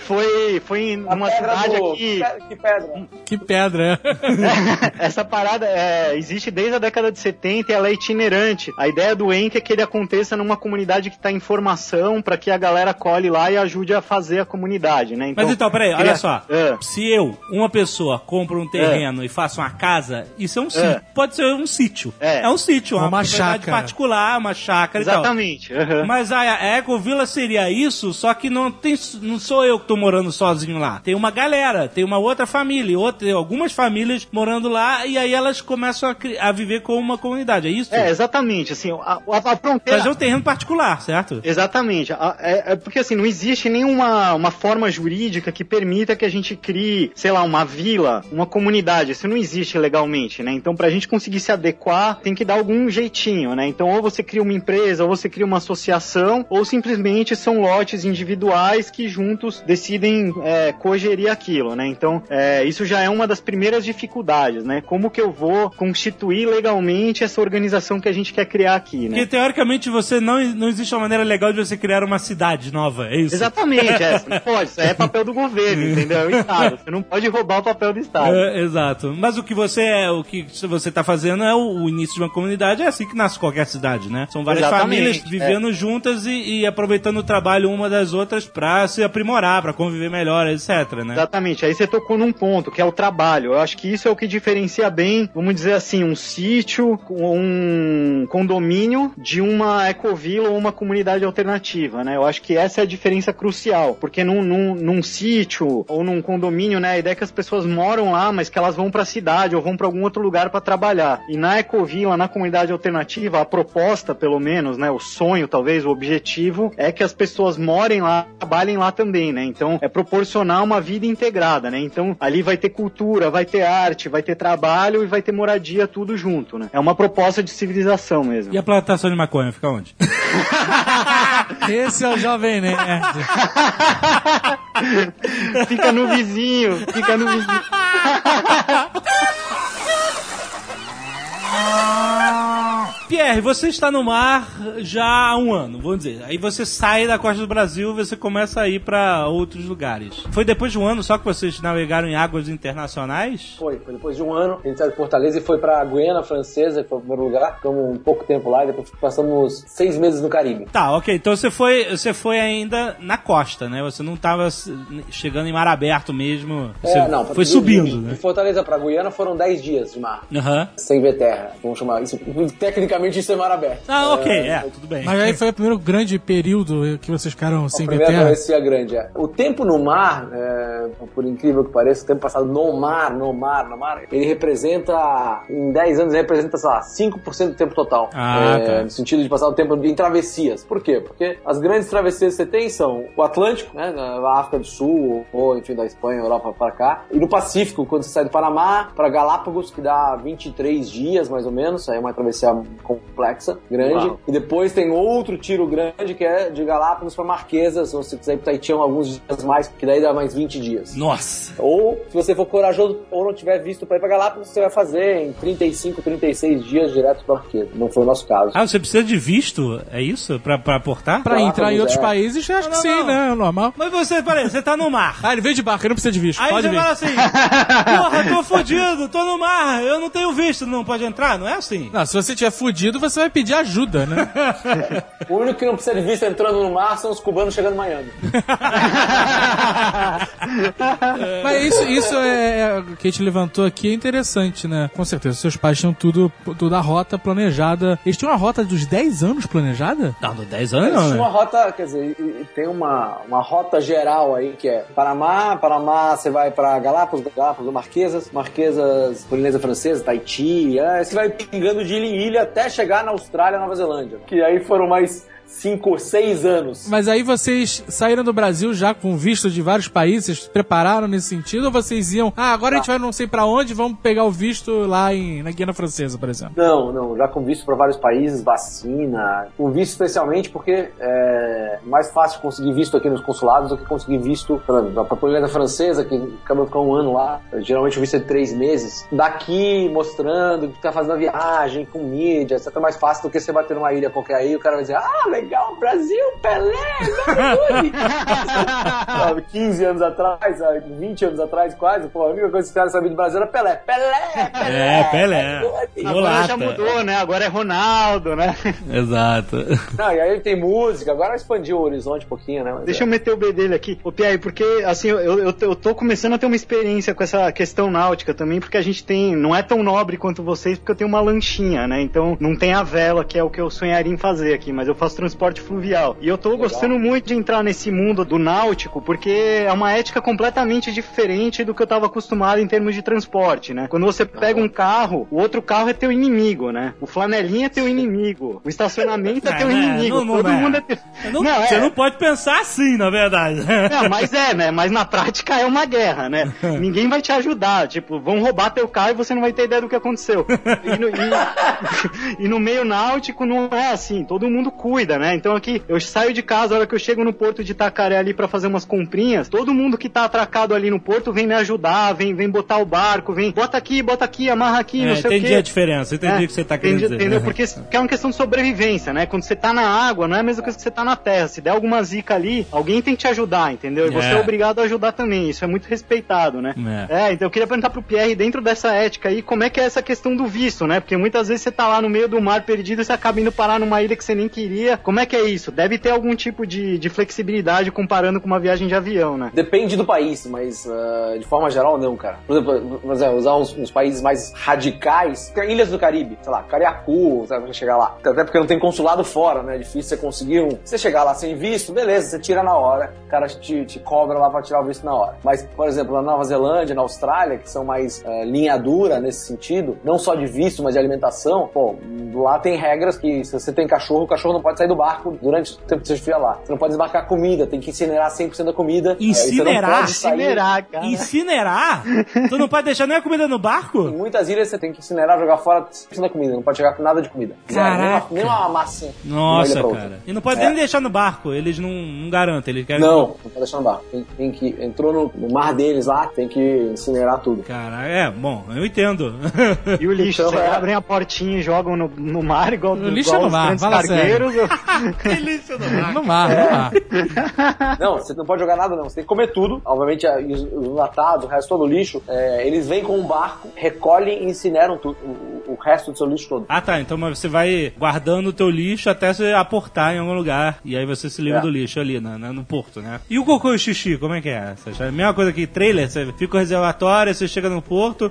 Foi, foi numa cidade do... aqui... Que pedra. Que pedra. [LAUGHS] Essa parada é, existe desde a década de 70 e ela é itinerante. A ideia do ENC é que ele aconteça numa comunidade que está em formação para que a galera colhe lá e ajude a fazer a comunidade, né? Mas então, peraí, olha só. É. Se eu, uma pessoa, compro um terreno e faço uma casa, isso é um sítio. É. Pode ser um sítio. É. um sítio, uma, Uma propriedade chácara. particular, uma chácara e tal. Exatamente. aham. Mas a, a Ecovila seria isso, só que não tem, não sou eu que tô morando sozinho lá. Tem uma galera, tem uma outra família, outra, algumas famílias morando lá e aí elas começam a, a viver como uma comunidade, é isso? É, exatamente. Assim, a, a- a fronteira. Fazer um terreno particular, certo? Exatamente. A- é- é- porque assim, não existe nenhuma uma forma jurídica que permita que a gente crie, sei lá, uma vila, uma comunidade. Isso não existe legalmente, né? Então, pra gente conseguir se adequar, tem que dar algum jeitinho, né? Então, ou você cria uma empresa, ou você cria uma associação, ou simplesmente são lotes individuais que juntos decidem é, cogerir aquilo, né? Então, é, isso já é uma das primeiras dificuldades, né? Como que eu vou constituir legalmente essa organização que a gente quer criar aqui, né? Porque teoricamente você não, não existe uma maneira legal de você criar uma cidade nova, é isso? Exatamente, é, não [LAUGHS] pode, isso é papel do governo, entendeu? É o Estado. Você não pode roubar o papel do Estado. É, exato. Mas o que você é, o que você tá fazendo é o, o início de uma comunidade, é assim que nasce qualquer cidade, né? São várias Exatamente, famílias é. vivendo juntas e, e aproveitando o trabalho uma das outras pra se aprimorar, pra conviver melhor, etc, né? Exatamente, aí você tocou num ponto, que é o trabalho. Eu acho que isso é o que diferencia bem, vamos dizer assim, um sítio, um condomínio de uma ecovila ou uma comunidade alternativa, né? Eu acho que essa é a diferença crucial, porque num, num, num sítio ou num condomínio, né, a ideia é que as pessoas moram lá, mas que elas vão pra cidade ou vão pra algum outro lugar pra trabalhar. E na ecovila, na comunidade alternativa, a proposta, pelo menos, né, o sonho, talvez, o objetivo, é que as pessoas morem lá, trabalhem lá também, né? Então, é proporcionar uma vida integrada, né? Então, ali vai ter cultura, vai ter arte, vai ter trabalho e vai ter moradia, tudo junto, né? É uma proposta de civilização mesmo. E a plantação de maconha fica onde? [LAUGHS] Esse é o Jovem Nerd. [LAUGHS] fica no vizinho, fica no vizinho. [LAUGHS] Pierre, você está no mar já há um ano, vamos dizer. Aí você sai da costa do Brasil e você começa a ir para outros lugares. Foi depois de um ano só que vocês navegaram em águas internacionais? Foi, foi depois de um ano. A gente saiu de Fortaleza e foi pra Guiana Francesa, que foi o primeiro lugar. Ficamos um pouco tempo lá e depois passamos seis meses no Caribe. Tá, ok. Então você foi, você foi ainda na costa, né? Você não estava chegando em mar aberto mesmo. Você É, não, foi de- subindo, de, né? De Fortaleza pra Guiana foram dez dias de mar. Aham. Sem ver terra. Vamos chamar isso. [LAUGHS] Tecnicamente isso é mar aberto. Ah, ok, é, tudo bem. Mas aí foi o primeiro grande período que vocês ficaram A sem ver terra. travessia grande. é. O tempo no mar, é, por incrível que pareça, o tempo passado no mar, no mar, no mar, ele representa, em 10 anos, ele representa, sei lá, 5% do tempo total. Ah, É, tá. No sentido de passar o tempo em travessias. Por quê? Porque as grandes travessias que você tem são o Atlântico, né, na África do Sul, ou enfim, da Espanha, Europa para cá, e no Pacífico, quando você sai do Panamá para Galápagos, que dá 23 dias mais ou menos, aí é uma travessia complexa, grande. Uau. E depois tem outro tiro grande que é de Galápagos para Marquesas, se você quiser ir para Tahiti é alguns dias mais, que daí dá mais 20 dias. Nossa. Ou, se você for corajoso ou não tiver visto para ir para Galápagos, você vai fazer em 35, 36 dias direto para Marquesa. Não foi o nosso caso. Ah, você precisa de visto? É isso? Aportar? Pra Galápagos, entrar em outros é. países, acho que Não, sim, não. né? É normal. Mas você, peraí, você tá no mar. Ah, ele veio de barco, ele não precisa de visto. Aí Pode você vir. fala assim: [LAUGHS] Porra, tô fodido, tô no mar, eu não tenho visto, não pode entrar? Não é assim? Não, se você tiver fudido, você vai pedir ajuda, né? [LAUGHS] O único que não precisa de visto entrando no mar são os cubanos chegando em Miami. [LAUGHS] Mas isso, isso é, é o que a gente levantou aqui é interessante, né? Com certeza, seus pais tinham tudo, toda a rota planejada. Eles tinham uma rota dos 10 anos planejada? Não, no 10 anos Existe não, uma né? rota, quer dizer, tem uma, uma rota geral aí que é Panamá, Panamá você vai pra Galápagos, Galápagos, Marquesas, Marquesas, Polinésia Francesa, Tahiti, aí você vai pingando de ilha em ilha até chegar na Austrália, Nova Zelândia. Que aí foram mais cinco ou seis anos. Mas aí vocês saíram do Brasil já com visto de vários países, vocês se prepararam nesse sentido? Ou vocês iam, ah, agora a gente vai não sei pra onde, vamos pegar o visto lá em, na Guiana Francesa, por exemplo? Não, não, já com visto para vários países, vacina, com visto especialmente porque é mais fácil conseguir visto aqui nos consulados do que conseguir visto para a Polinésia Francesa, que acabou de ficar um ano lá, geralmente o visto é de três meses, daqui mostrando que tá fazendo a viagem, com mídia, etc. É mais fácil do que você bater numa ilha qualquer aí e o cara vai dizer, ah, legal, Brasil, Pelé, [LAUGHS] Sabe, 15 anos atrás, sabe, 20 anos atrás quase, pô, a única coisa que os caras sabiam do Brasil era Pelé. Pelé, Pelé. É, Pelé. Agora já mudou, né? Agora é Ronaldo, né? Exato. Não, e aí tem música, agora expandiu o horizonte um pouquinho, né? Mas Deixa eu meter o B dele aqui. Ô, Pierre, porque, assim, eu, eu, eu tô começando a ter uma experiência com essa questão náutica também, porque a gente tem. Não é tão nobre quanto vocês, porque eu tenho uma lanchinha, né? Então não tem a vela, que é o que eu sonharia em fazer aqui, mas eu faço transporte fluvial. E eu tô gostando muito de entrar nesse mundo do náutico, porque é uma ética completamente diferente do que eu tava acostumado em termos de transporte, né? Quando você pega um carro, o outro carro é teu inimigo, né? O flanelinha é teu inimigo. O estacionamento é teu Não, não, inimigo. não, não Todo é. mundo é teu... Não, Não, você é. não pode pensar assim, na verdade. Não, [LAUGHS] mas é, né? Mas na prática é uma guerra, né? Ninguém vai te ajudar. Tipo, vão roubar teu carro e você não vai ter ideia do que aconteceu. E no, e- [LAUGHS] e no meio náutico não é assim. Todo mundo cuida, né? Então aqui, eu saio de casa, a hora que eu chego no porto de Itacaré ali pra fazer umas comprinhas, todo mundo que tá atracado ali no porto vem me ajudar, vem, vem botar o barco, vem, bota aqui, bota aqui, amarra aqui, não É, sei o entendi quê. a diferença, entendi É, o que você tá querendo entendi- dizer. Entendeu? Porque que é uma questão de sobrevivência, né? Quando você tá na água, não é a mesma coisa que você tá na terra. Se der alguma zica ali, alguém tem que te ajudar, entendeu? E você É. é obrigado a ajudar também. Isso é muito respeitado, né? É. É, então eu queria perguntar pro Pierre, dentro dessa ética aí, como é que é essa questão do visto, né? Porque muitas vezes você tá lá no meio do mar perdido e você acaba indo parar numa ilha que você nem queria. Como é que é isso? Deve ter algum tipo de, de flexibilidade comparando com uma viagem de avião, né? Depende do país, mas ah, de forma geral não, cara. Por exemplo, usar uns, uns países mais radicais, tem ilhas do Caribe, sei lá, Cariacu, sabe, pra chegar lá. Até porque não tem consulado fora, né? É difícil você conseguir um. Você chegar lá sem visto, beleza, você tira na hora, o cara te, te cobra lá pra tirar o visto na hora. Mas, por exemplo, na Nova Zelândia, na Austrália, que são mais ah, linha dura nesse sentido, não só de visto, mas de alimentação, pô, lá tem regras que se você tem cachorro, o cachorro não pode sair do barco durante o tempo que você estiver lá. Você não pode desbarcar comida, tem que incinerar 100% da comida. É, e você não Incinerar? Incinerar, cara. Incinerar? tu não pode deixar nem a comida no Em barco? muitas ilhas você tem que incinerar, jogar fora 100% da comida, não pode chegar com nada de comida. Zero, nem uma- Caraca. Nem uma uma Nossa, cara. E não pode É. nem deixar no barco, eles não, não garantem, eles querem... Não, não pode deixar no barco. Tem, tem que. Entrou no, no mar deles lá, tem que incinerar tudo. Cara, é, bom, eu entendo. E o lixo, Então, é. abrem a portinha e jogam no, no mar, igual, O lixo igual é no os mar, grandes fala sério. [LAUGHS] lixo no barco. No mar, no mar. Não, você não pode jogar nada, não. Você tem que comer tudo. Obviamente, os, os enlatados, o resto todo o lixo, é, eles vêm com um barco, recolhem e incineram tudo, o, o resto do seu lixo todo. Ah, tá. Então você vai guardando o teu lixo até você aportar em algum lugar. E aí você se livra É. do lixo ali na, na- no porto, né? E o cocô e o xixi, como é que é? A mesma coisa que trailer? Você fica o reservatório, você chega no porto,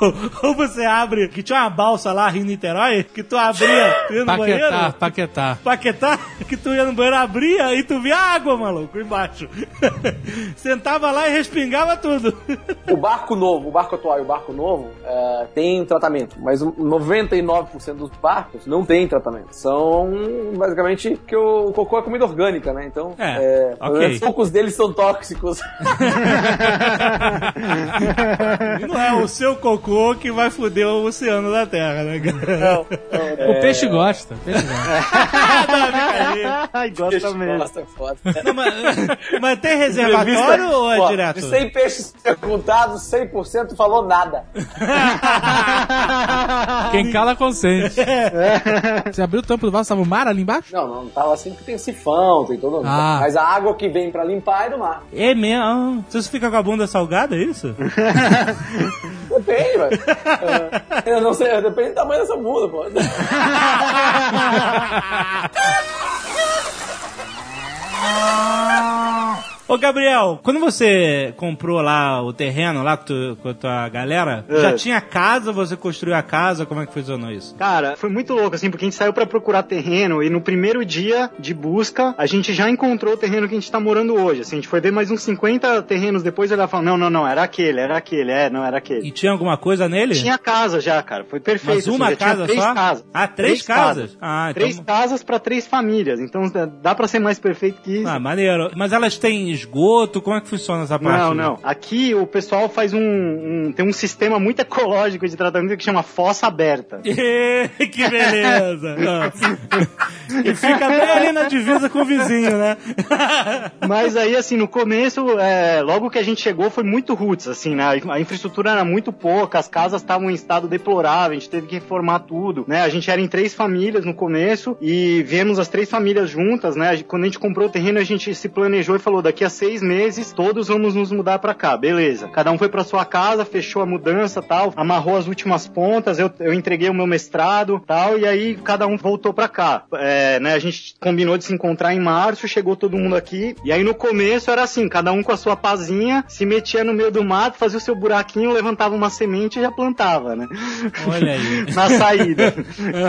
[LAUGHS] ou você abre, que tinha uma balsa lá, Rio Niterói, que tu abria, [LAUGHS] no banheiro. Paquetá, paquetá. Paquetá, que tu ia no banheiro, abria e tu via água, maluco, embaixo. [LAUGHS] Sentava lá e respingava tudo. [LAUGHS] O barco novo, o barco atual e o barco novo é, tem tratamento, mas o 99% dos barcos não tem tratamento. São basicamente que o cocô é comida orgânica, né? Então, É, pelo ok. menos poucos deles são tóxicos. [LAUGHS] E não é o seu cocô que vai foder o oceano da Terra, né, cara? O peixe gosta. o peixe gosta. Ai, gosta mesmo. Nossa, é foda. Não, mas, mas tem reservatório ou é direto? De 100 peixes perguntados, 100% falou nada. Quem cala consente. Você abriu o tampo do vaso, tava o mar ali embaixo? Não, não tava assim porque tem sifão, tem todo. Ah. Mas a água que vem pra limpar é do mar. É mesmo? Ah, Você fica com a bunda salgada, é isso? [LAUGHS] Depende, velho. [LAUGHS] É, Eu não sei, depende do tamanho dessa bunda, pô. [LAUGHS] Ô, Gabriel, quando você comprou lá o terreno lá com, tu, com a tua galera, É. já tinha casa, você construiu a casa, como é que funcionou isso? Cara, foi muito louco, assim, porque a gente saiu pra procurar terreno e no primeiro dia de busca, a gente já encontrou o terreno que a gente tá morando hoje. Assim, a gente foi ver mais uns 50 terrenos depois e ela falou, não, não, não, era aquele, era aquele, é, não, era aquele. E tinha alguma coisa nele? Tinha casa já, cara, foi perfeito. Mas uma assim, já tinha casa três só? Casas. Ah, três casas? Ah, então- Três casas pra três famílias, então dá pra ser mais perfeito que isso. Ah, maneiro. Mas elas têm esgoto? Como é que funciona essa parte? Não, não. Aqui o pessoal faz um, um- Tem um sistema muito ecológico de tratamento que chama fossa aberta. [LAUGHS] que beleza! [LAUGHS] Ah. e fica bem ali na divisa com o vizinho, né? [LAUGHS] Mas aí, assim, no começo, é, logo que a gente chegou, foi muito roots, assim, né? A infraestrutura era muito pouca, as casas estavam em estado deplorável, a gente teve que reformar tudo, né? A gente era em três famílias no começo e viemos as três famílias juntas, né? Quando a gente comprou o terreno, a gente se planejou e falou, daqui daqui a seis meses todos vamos nos mudar pra cá, beleza. Cada um foi pra sua casa, fechou a mudança tal, amarrou as últimas pontas, eu, eu entreguei o meu mestrado tal, e aí cada um voltou pra cá. É, né, a gente combinou de se encontrar em março, chegou todo mundo aqui, e aí no começo era assim, cada um com a sua pazinha, se metia no meio do mato, fazia o seu buraquinho, levantava uma semente e já plantava, né? Olha aí. [LAUGHS] Na saída.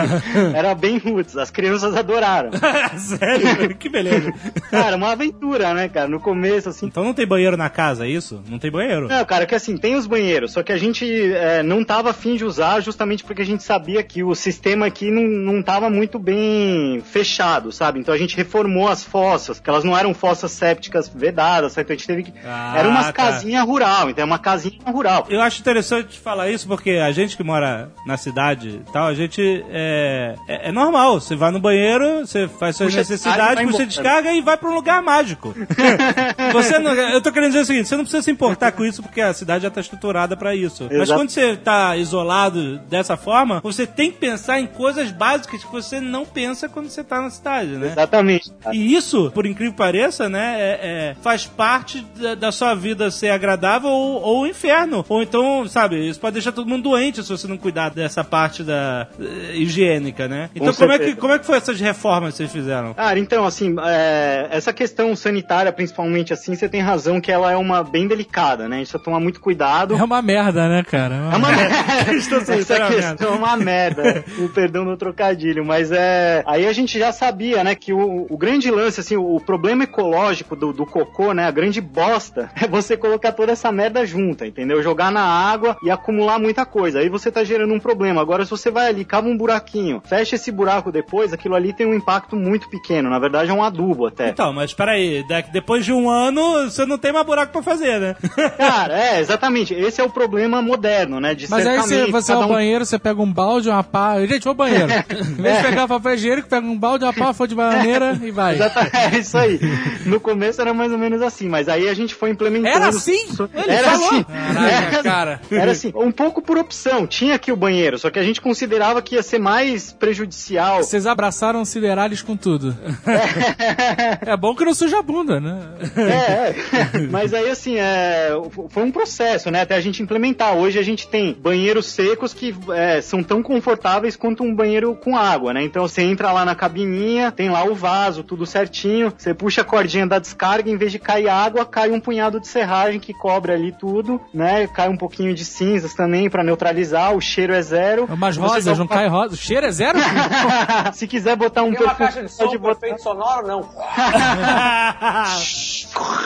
[LAUGHS] era bem roots, as crianças adoraram. [LAUGHS] Sério? Que beleza. Cara, uma aventura, né, cara? No começo, assim, Então não tem banheiro na casa, é isso? Não tem banheiro. Não, cara, que assim, tem os banheiros, só que a gente é, não tava afim de usar justamente porque a gente sabia que o sistema aqui não, não tava muito bem fechado, sabe? Então a gente reformou as fossas, que elas não eram fossas sépticas vedadas? Então a gente teve que. Ah, era umas tá. casinhas rural, então é uma casinha rural. Eu acho interessante falar isso porque a gente que mora na cidade e tal, a gente é, é, é normal. Você vai no banheiro, você faz suas Puxa necessidades, puxa embora. descarga e vai pra um lugar mágico. [LAUGHS] você não, eu tô querendo dizer o seguinte: você não precisa se importar com isso porque a cidade já tá estruturada pra isso. Mas Exato. quando você tá isolado dessa forma, você tem que pensar em coisas básicas que você não pensa quando você tá na cidade, né? Exatamente. E isso, por incrível que pareça, né, é- é, faz parte da, da sua vida ser agradável ou, ou inferno. Ou então, sabe, isso pode deixar todo mundo doente se você não cuidar dessa parte da eh, higiênica, né? Então, Com como é, que, como é que foi essas reformas que vocês fizeram? Cara, então, assim, é, essa questão sanitária, principalmente assim, você tem razão que ela é uma bem delicada, né? A gente precisa tomar muito cuidado. É uma merda, né, cara? É uma merda. Estou [LAUGHS] Essa questão é uma merda. [LAUGHS] o perdão do trocadilho. Mas é. Aí a gente já sabia, né, que o, o grande lance, assim, o problema ecológico do, do cocô, né, a grande bosta, [LAUGHS] é você colocar toda essa merda junta, entendeu? Jogar na água e acumular muita coisa. Aí você tá gerando um problema. Agora, se você vai ali, cava um buraquinho, fecha esse buraco depois, aquilo ali tem um impacto muito pequeno. Na verdade, é um adubo até. Então, mas peraí, depois de um ano, você não tem mais buraco pra fazer, né? [LAUGHS] Cara, é, exatamente. Esse é o problema moderno, né? De Mas aí você, você vai cada ao um- banheiro, você pega um balde, uma pá. Gente, vou ao banheiro. [LAUGHS] Em vez de pegar papel higiênico, pega um balde, uma pá, folha de bananeira e vai. Exata- É isso aí. No começo era mais ou menos assim, mas aí a gente foi implementando. Era assim? Ele Era falou. assim. Caraca, Era- cara. Era assim, um pouco por opção. Tinha aqui o banheiro, só que a gente considerava que ia ser mais prejudicial. Vocês abraçaram Siderales com tudo. [LAUGHS] É bom que não suja a bunda, né? É, é. mas aí assim, é, foi um processo, né? Até a gente implementar. Hoje a gente tem banheiros secos que é, são tão confortáveis quanto um banheiro com água, né? Então você entra lá na cabininha, tem lá o vaso, tudo certinho. Você puxa a cordinha da descarga, em vez de cair água, cai um punhado de serragem que cobre ali tudo, né? Cai um pouquinho de cinzas também pra neutralizar. O cheiro é zero. Umas Você rosas, não cai rosa. O cheiro é zero? [LAUGHS] Se quiser botar um Tem uma caixa de som pode com botar. sonoro, não. [LAUGHS]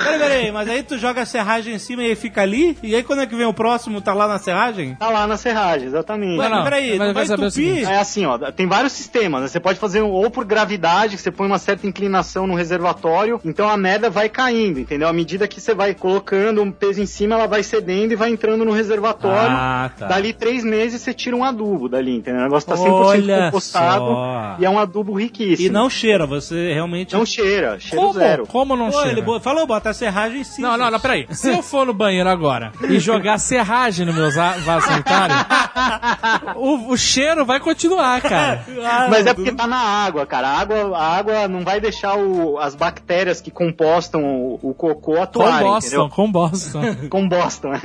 peraí, peraí, mas aí tu joga a serragem em cima e fica ali? E aí quando é que vem o próximo, tá lá na serragem? Tá lá na serragem, exatamente. Ué, não, mas peraí, mas não vai entupir? É assim, ó, tem vários sistemas, né? Você pode fazer um- ou por gravidade, que você põe uma certa inclinação no reservatório, então a merda vai caindo, entendeu? À medida que você vai colocando um peso em cima, ela vai cedendo e vai entrando no reservatório. Ah, tá. Dali três meses você tira um adubo dali, entendeu? O negócio tá 100% Olha compostado só. e é um adubo riquíssimo. E não cheira, você realmente... Não cheira, cheiro Como? zero. Como não Pô, cheira? Falou, bota a serragem em cima. Não, não, não, peraí. [LAUGHS] Se eu for no banheiro agora e jogar serragem no meu vaso sanitário, [LAUGHS] o, o cheiro vai continuar, cara. [LAUGHS] Ah, Mas é porque tá na água, cara. A água, a água não vai deixar o- as bactérias que compostam o, o cocô Com atuarem, Boston, entendeu? com Boston. com Boston. né?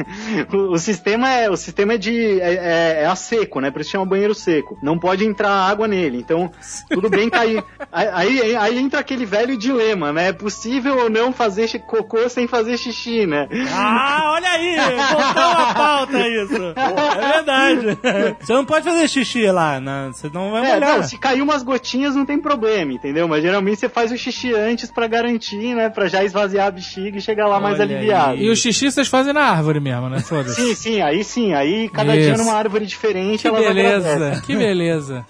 O, o sistema é o sistema é de é, é- é a seco, né? Por isso chama banheiro seco. Não pode entrar água nele. Então tudo bem cair. Aí, aí, aí entra aquele velho dilema, né? É possível ou não fazer cocô sem fazer xixi, né? Ah, olha aí, botou uma pauta isso. É verdade. [LAUGHS] Você não pode fazer xixi lá, né? você não vai É, molhar. não, se cair umas gotinhas não tem problema, entendeu? Mas geralmente você faz o xixi antes pra garantir, né? Pra já esvaziar a bexiga e chegar lá mais Olha aliviado. aí. E o xixi vocês fazem na árvore mesmo, né? Foda-se. Sim, sim, aí sim. Aí cada Isso. dia numa árvore diferente, Que elas beleza, que [LAUGHS] beleza.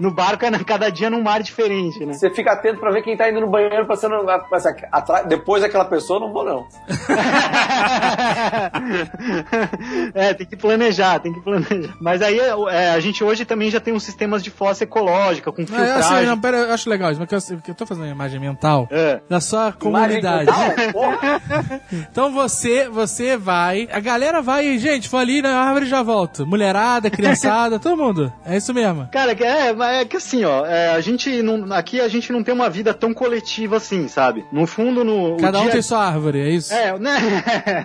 No barco é na- cada dia num mar diferente, né? Você fica atento pra ver quem tá indo no banheiro passando passa atrás, depois daquela pessoa, não vou não. [LAUGHS] é, tem que planejar, tem que planejar. Mas aí é, a gente hoje também já tem uns sistemas de fossa ecológica, com Não, é filtragem. assim, não, pera, eu acho legal isso, porque eu, eu tô fazendo uma imagem mental É. da sua comunidade. [LAUGHS] Então você, você vai, a galera vai, gente, vou ali na árvore e já volto. Mulherada, criançada, [LAUGHS] todo mundo. É isso mesmo. Cara, que é, mas é que assim, ó, é, a gente não, aqui a gente não tem uma vida tão coletiva assim, sabe? No fundo, no. Cada um dia- tem sua árvore, é isso? É, né?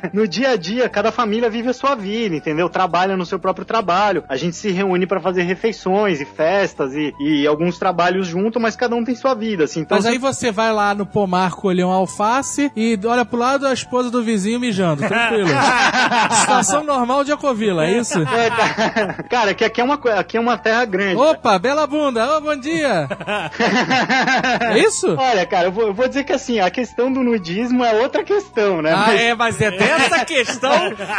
[LAUGHS] No dia a dia, cada família vive a sua vida, entendeu? Trabalha no seu próprio trabalho. A gente se reúne pra fazer refeições e festas e, e alguns trabalhos junto, mas cada um tem sua vida, assim. Então, Mas aí você vai lá no pomar colher um alface e olha pro lado a esposa do vizinho mijando, tranquilo. [LAUGHS] Situação normal de Ecovila, é isso? É, cara, [LAUGHS] cara, que aqui é uma, aqui é uma terra grande. Opa, bela bunda, ô, bom dia! É isso? Olha, cara, eu vou, eu vou dizer que assim, a questão do nudismo é outra questão, né? Ah, Mas- é, mas é dessa questão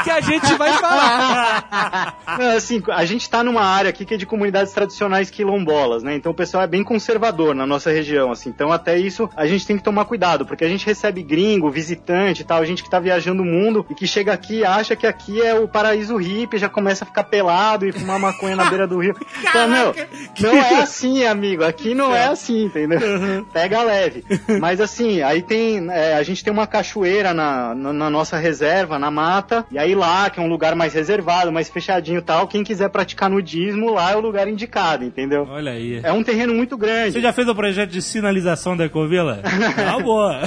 que a gente vai falar. [LAUGHS] Não, assim, a gente tá numa área aqui que é de comunidades tradicionais quilombolas, né? Então o pessoal é bem conservador na nossa região, assim. Então até isso a gente tem que tomar cuidado, porque a gente recebe gringo, visitante e tal, gente que tá viajando o mundo e que chega aqui e acha que aqui é o paraíso hippie, já começa a ficar pelado e fumar maconha na beira do rio. [LAUGHS] Então, meu, não é assim, amigo. Aqui não é [LAUGHS] assim, entendeu? Pega leve. Mas assim, aí tem. é, a gente tem uma cachoeira na, na, na nossa reserva, na mata, e aí lá, que é um lugar mais reservado, mais fechadinho e tal, quem quiser praticar nudismo, lá é o lugar indicado, entendeu? Olha aí. É um terreno muito grande. Você já fez o projeto de sinalização da Ecovila? É [LAUGHS] uma boa.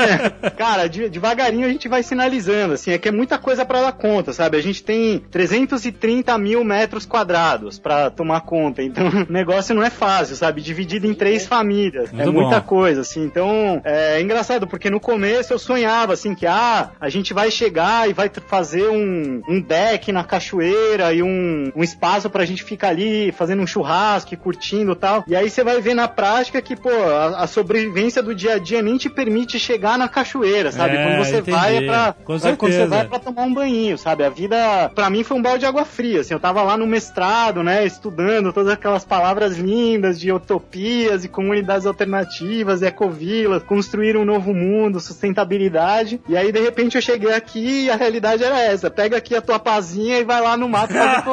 [LAUGHS] Cara, de- devagarinho a gente vai sinalizando, assim, é que é muita coisa pra dar conta, sabe? A gente tem 330 mil metros quadrados pra tomar conta, então [LAUGHS] o negócio não é fácil, sabe? Dividido em três famílias, é Muito muita bom. coisa, assim, então é engraçado, porque no começo eu sonhava, assim, que, ah, a gente vai chegar e vai fazer um, um deck na cachoeira e um, um espaço pra gente ficar ali fazendo um churrasco e curtindo e tal, e aí você vai ver na prática que, pô, a, a sobrevivência do dia a dia nem te permite chegar na cachoeira, sabe? É, quando você entendi. vai é pra, Com é quando você vai pra tomar um banho, sabe? A vida, pra mim, foi um balde de água fria, assim, eu tava lá no mestrado, né, estudando todas aquelas palavras lindas de utopias e comunidades alternativas, ecovilas, construir um novo mundo, sustentabilidade, e aí, de repente, eu cheguei aqui e a realidade era essa, pega aqui a tua pazinha e vai lá no mato fazer [LAUGHS] co-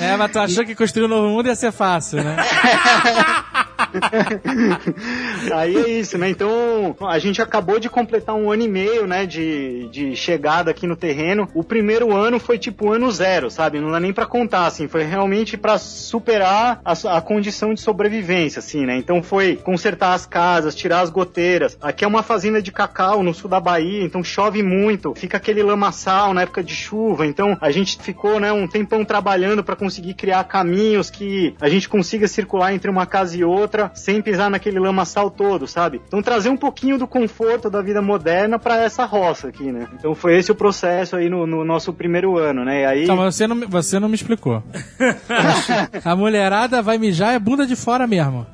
É, mas tu achou que construir um novo mundo ia ser fácil, né? [LAUGHS] [LAUGHS] Aí é isso, né? Então, a gente acabou de completar um ano e meio, né, de, de chegada aqui no terreno. O primeiro ano foi tipo ano zero, sabe? Não dá nem pra contar, assim. Foi realmente pra superar a, a condição de sobrevivência, assim, né? Então foi consertar as casas, tirar as goteiras. Aqui é uma fazenda de cacau no sul da Bahia, então chove muito. Fica aquele lamaçal na época de chuva. Então a gente ficou, né, um tempão trabalhando pra conseguir criar caminhos que a gente consiga circular entre uma casa e outra sem pisar naquele lamaçal todo, sabe? Então trazer um pouquinho do conforto da vida moderna pra essa roça aqui, né? Então foi esse o processo aí no, no nosso primeiro ano, né? E aí Calma, você não, me- você não me explicou. [LAUGHS] A mulherada vai mijar é bunda de fora mesmo.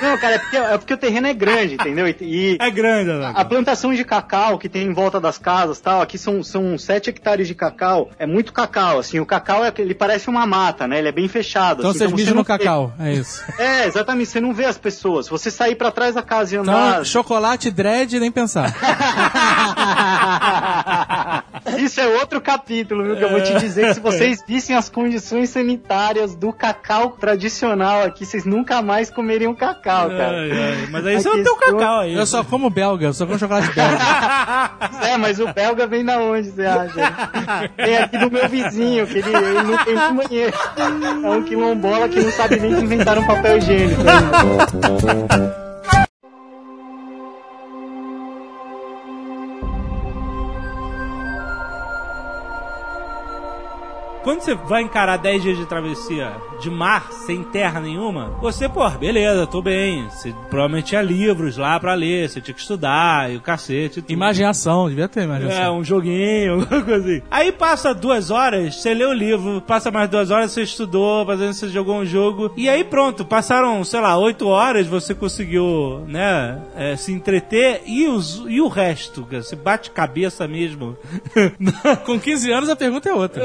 Não, cara, é porque, é porque o terreno é grande, entendeu? E, e [LAUGHS] É grande, a Azaghal. plantação de cacau que tem em volta das casas tal, aqui são, são 7 hectares de cacau. É muito cacau, assim. O cacau é, ele parece uma mata, né? Ele é bem fechado. Então assim, vocês você mijam não no vê- cacau, é isso. É, exatamente. Você não vê as pessoas. Se você sair pra trás da casa e andar. Então, chocolate, dread, nem pensar. [LAUGHS] Isso é outro capítulo, viu? Que eu vou te dizer que se vocês vissem as condições sanitárias do cacau tradicional aqui, vocês nunca mais comeriam cacau, cara. Ai, ai. Mas aí A isso é o cacau aí. Eu só como belga, eu só como chocolate belga. [LAUGHS] É, mas o belga vem da onde, você acha? Tem aqui do meu vizinho, que ele, ele não tem banheiro. É um quilombola que não sabe nem que inventaram papel higiênico. 哈哈哈 Quando você vai encarar 10 dias de travessia de mar sem terra nenhuma, você, pô, beleza, tô bem. Você provavelmente tinha livros lá pra ler, você tinha que estudar e o cacete. tudo. Imaginação, devia ter É, imaginação. um joguinho, [LAUGHS] alguma coisa assim. Aí passa duas horas, você lê o livro, passa mais duas horas, você estudou, fazendo, você jogou um jogo. E aí pronto, passaram, sei lá, oito horas, você conseguiu, né, é, se entreter. E, os, e o resto? Você bate cabeça mesmo. [LAUGHS] [LAUGHS] Com 15 anos a pergunta é outra.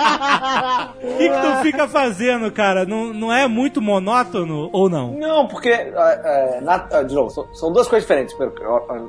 [LAUGHS] O que, que tu fica fazendo, cara? Não, não é muito monótono ou não? Não, porque, é, é, na- ah, de novo, são, são duas coisas diferentes.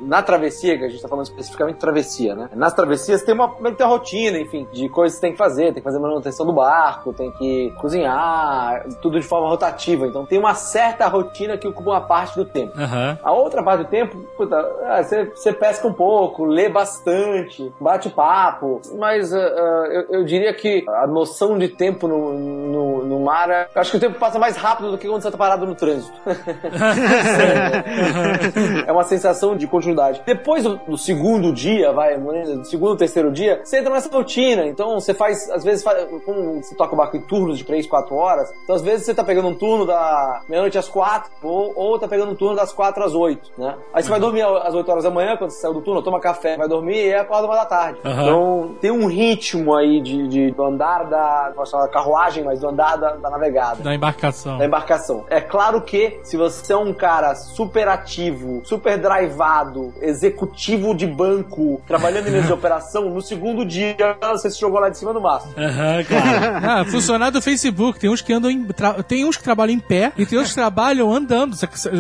Na travessia, que a gente tá falando especificamente de travessia, né? Nas travessias tem uma, tem uma rotina, enfim, de coisas que tem que fazer. Tem que fazer manutenção do barco, tem que cozinhar, tudo de forma rotativa. Então tem uma certa rotina que ocupa uma parte do tempo. Aham. A outra parte do tempo, puta, ah, você, você pesca um pouco, lê bastante, bate papo, mas ah, eu, eu diria que a noção de tempo no, no, no mar, é- eu acho que o tempo passa mais rápido do que quando você tá parado no trânsito. [LAUGHS] é uma sensação de continuidade. Depois do, do segundo dia, vai, do segundo, terceiro dia, você entra nessa rotina. Então você faz, às vezes, faz, como você toca o barco em turnos de 3, 4 horas, então às vezes você tá pegando um turno da meia-noite às 4, ou, ou tá pegando um turno das 4 às 8, né? Aí você vai dormir às 8 horas da manhã, quando você saiu do turno, toma café, vai dormir e acorda uma da tarde. Aham. Então tem um ritmo aí de, de- do andar da, falar da carruagem, mas do andar da, da navegada Da embarcação. da embarcação. É claro que se você é um cara super ativo, super drivado, executivo de banco, trabalhando em mesa de [LAUGHS] operação, no segundo dia você se jogou lá de cima do mastro. Aham, claro. [LAUGHS] Ah, funcionário do Facebook. Tem uns que andam em. tra- Tem uns que trabalham em pé e tem outros que trabalham andando.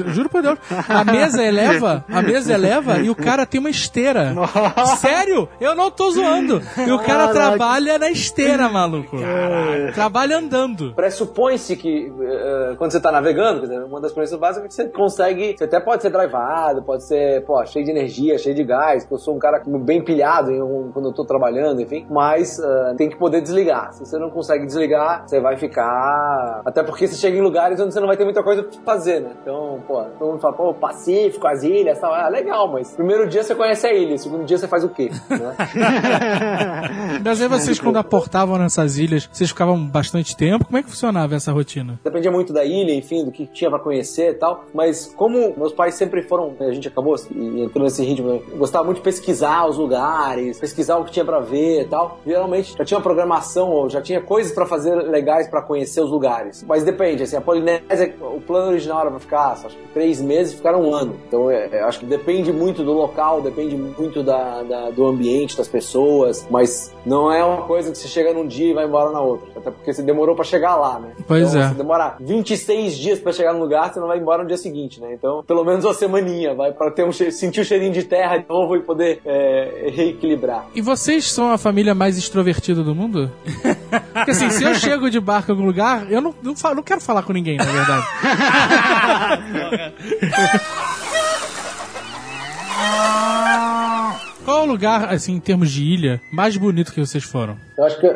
Juro por Deus. A mesa eleva, a mesa eleva e o cara tem uma esteira. Sério? Eu não tô zoando. E o cara Caraca. trabalha na esteira, maluco. Trabalha andando. Pressupõe-se que eh, quando você tá navegando, uma das premissas básicas é que você consegue, você até pode ser drivado, pode ser, pô, cheio de energia, cheio de gás, que eu sou um cara bem pilhado em um- quando eu tô trabalhando, enfim, mas eh, tem que poder desligar. Se você não consegue desligar, você vai ficar. Até porque você chega em lugares onde você não vai ter muita coisa pra fazer, né? Então, pô, todo mundo fala, pô, Pacífico, as ilhas, tal. Ah, legal, mas primeiro dia você conhece a ilha, segundo dia você faz o quê? Né? [LAUGHS] Mas aí vocês, quando aportavam nessas ilhas, vocês ficavam bastante tempo? Como é que funcionava essa rotina? Dependia muito da ilha, enfim, do que tinha pra conhecer e tal. Mas como meus pais sempre foram, a gente acabou entrando nesse ritmo, né? Gostava muito de pesquisar os lugares, pesquisar o que tinha pra ver e tal. Geralmente já tinha uma programação ou já tinha coisas pra fazer legais pra conhecer os lugares. Mas depende, assim, a Polinésia, o plano original era pra ficar, acho que três meses, ficaram um ano. Então é, é, acho que depende muito do local, depende muito da, da- do ambiente, das pessoas, mas não é uma coisa que você chega num dia e vai embora na outra. Até porque você demorou pra chegar lá, né? Pois então, é. Se demorar 26 dias pra chegar no lugar, você não vai embora no dia seguinte, né? Então, pelo menos uma semaninha, vai pra ter um sentir o cheirinho de terra de novo e poder é, reequilibrar. E vocês são a família mais extrovertida do mundo? [LAUGHS] Porque assim, se eu chego de barco em algum lugar, eu não, não, fa- não quero falar com ninguém, na verdade. [LAUGHS] Qual o lugar, assim, em termos de ilha, mais bonito que vocês foram? Eu acho que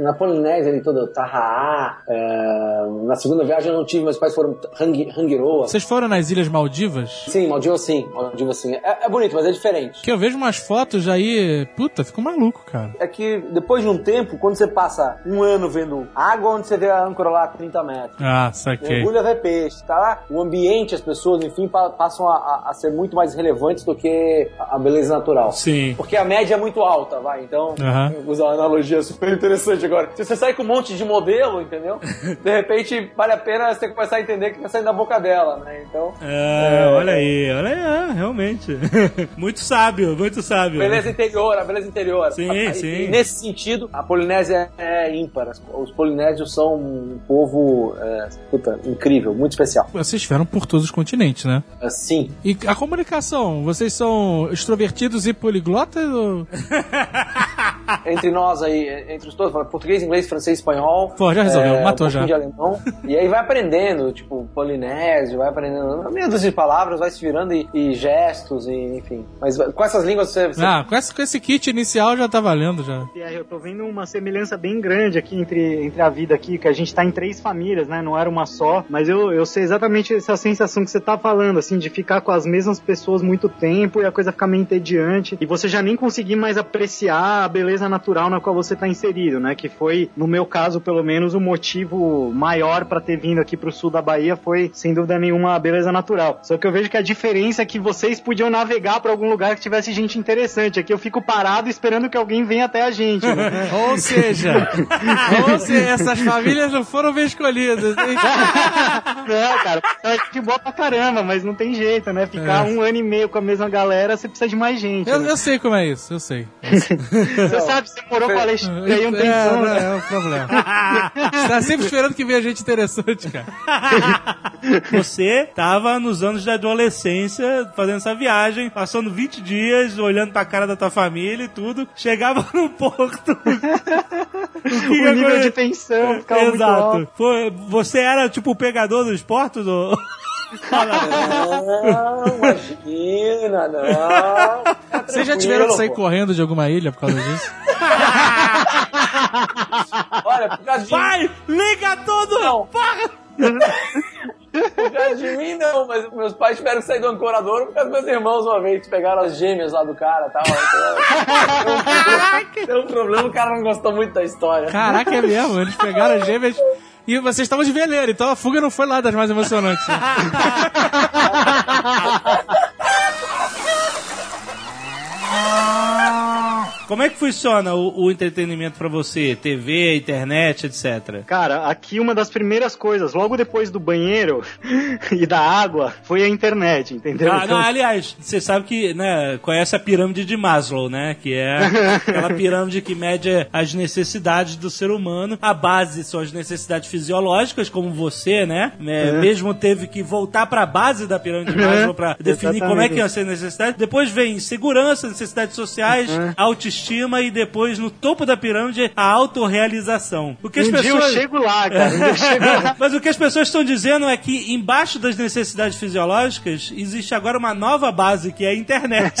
na Polinésia ali toda, Tahaá, é, na segunda viagem eu não tive, meus pais foram Hang- Hangiroa. Vocês foram nas Ilhas Maldivas? Sim, Maldivas sim, Maldivas sim. É, é bonito, mas é diferente. Que eu vejo umas fotos aí, puta, fico maluco, cara. É que depois de um tempo, quando você passa um ano vendo água onde você vê a âncora lá a 30 metros, Ah, saquei. Mergulha vê peixe, tá lá? O ambiente, as pessoas, enfim, pa- passam a, a- a ser muito mais relevantes do que a beleza natural. Sim. Porque a média é muito alta, vai. Então, vou usar uma analogia super interessante agora. Se você sair com um monte de modelo, entendeu? [LAUGHS] De repente, vale a pena você começar a entender que tá saindo da boca dela, né? Então, É, olha aí, olha aí, é, realmente. [LAUGHS] muito sábio, muito sábio. beleza interior, a beleza interior. Sim, E- sim. E nesse sentido, a Polinésia é ímpar. Os polinésios são um povo, é, puta, incrível, muito especial. Vocês estiveram por todos os continentes, né? Assim, E a comunicação, vocês são extrovertidos e poliglotas? Ou... [LAUGHS] [LAUGHS] entre nós aí, entre os todos, fala português, inglês, francês, espanhol. Pô, já resolveu, é, matou um já. de alemão. E aí vai aprendendo, tipo, polinésio, vai aprendendo meia dúzia de palavras, vai se virando e, e gestos, e, enfim. Mas com essas línguas você. você Ah, com esse, com esse kit inicial já tá valendo já. Pierre, eu tô vendo uma semelhança bem grande aqui entre, entre a vida aqui, que a gente tá em três famílias, né? Não era uma só, mas eu, eu sei exatamente essa sensação que você tá falando, assim, de ficar com as mesmas pessoas muito tempo e a coisa ficar meio entediante e você já nem conseguir mais apreciar a beleza natural na qual você tá inserido, né? Que foi, no meu caso, pelo menos, o motivo maior pra ter vindo aqui pro sul da Bahia foi, sem dúvida nenhuma, a beleza natural. Só que eu vejo que a diferença é que vocês podiam navegar pra algum lugar que tivesse gente interessante. Aqui eu fico parado esperando que alguém venha até a gente, né? [LAUGHS] Ou seja, ou seja, essas famílias não foram bem escolhidas. hein? [LAUGHS] Não, cara, é de boa pra caramba, mas não tem jeito, né? Ficar É. um ano e meio com a mesma galera, você precisa de mais gente. Eu, né? eu sei como é isso, eu sei. [LAUGHS] Você sabe, você morou com a Alexandre aí um é, tempão, não, né? é o problema. [LAUGHS] Você tá sempre esperando que venha gente interessante, cara. [LAUGHS] Você tava nos anos da adolescência fazendo essa viagem, passando 20 dias olhando pra cara da tua família e tudo. Chegava no porto. [LAUGHS] o que que O nível de tensão ficava muito Exato. alto. Foi, você era tipo o pegador dos portos? Ou... Não, imagina, não. Vocês já tiveram que sair correndo de alguma ilha por causa disso? Olha, por causa de Vai, liga tudo! Não. Porra! Por causa de mim, não, mas meus pais tiveram que sair do ancorador por causa dos meus irmãos uma vez. Pegaram as gêmeas lá do cara e tal. Deu um problema, o cara não gostou muito da história. Caraca, é mesmo. Eles pegaram as gêmeas e vocês estavam de veleiro, então a fuga não foi lá das mais emocionantes. [LAUGHS] Como é que funciona o, o entretenimento pra você? TV, internet, etc. Cara, aqui uma das primeiras coisas, logo depois do banheiro [LAUGHS] e da água, foi a internet, entendeu? Ah, Então, não, aliás, você sabe que, né, conhece a pirâmide de Maslow, né? Que é [LAUGHS] aquela pirâmide que mede as necessidades do ser humano. A base são as necessidades fisiológicas, como você, né? né, Mesmo teve que voltar pra base da pirâmide de Maslow pra definir como é que iam ser as necessidades. Depois vem segurança, necessidades sociais, autoestima e depois, no topo da pirâmide, a autorrealização. O que as um dia eu pessoas... chego lá, cara. Eu chego lá. [LAUGHS] Mas o que as pessoas estão dizendo é que embaixo das necessidades fisiológicas existe agora uma nova base que é a internet. [LAUGHS]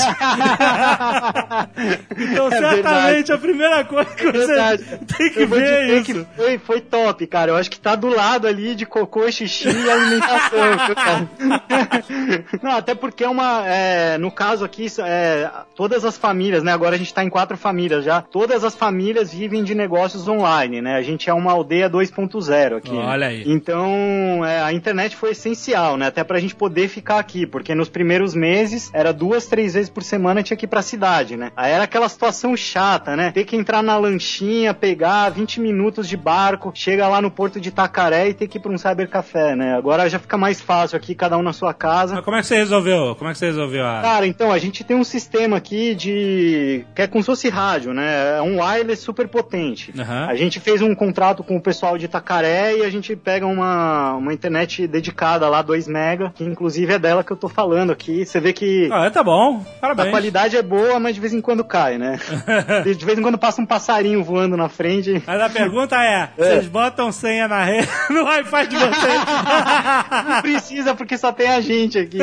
então, É certamente, verdade. a primeira coisa que É você verdade. tem que ver é isso. que foi, foi top, cara. Eu acho que tá do lado ali de cocô, xixi e alimentação. [LAUGHS] Não, até porque é uma. é, no caso aqui, é, todas as famílias, né? Agora a gente tá em quatro famílias já. Todas as famílias vivem de negócios online, né? A gente é uma aldeia 2.0 aqui. né? Olha aí. Então, é, a internet foi essencial, né? Até pra gente poder ficar aqui, porque nos primeiros meses era duas, três vezes por semana tinha que ir pra cidade, né? Aí era aquela situação chata, né? Ter que entrar na lanchinha, pegar 20 minutos de barco, chega lá no porto de Itacaré e ter que ir pra um cybercafé, né? Agora já fica mais fácil aqui, cada um na sua casa. Mas como é que você resolveu? Como é que você resolveu a... Cara, então, a gente tem um sistema aqui de. que é como se fosse rádio, né? É um wireless super potente. Aham. A gente fez um contrato com o pessoal de Itacaré e a gente pega uma, uma internet dedicada lá, 2 mega, que inclusive é dela que eu tô falando aqui. Você vê que. Ah, tá bom. A Parabéns. qualidade é boa, mas de vez em quando cai, né? [LAUGHS] De vez em quando passa um passarinho voando na frente. Mas a pergunta é, vocês botam senha na rede [LAUGHS] no Wi-Fi de vocês? [LAUGHS] Não precisa, porque só tem a gente aqui.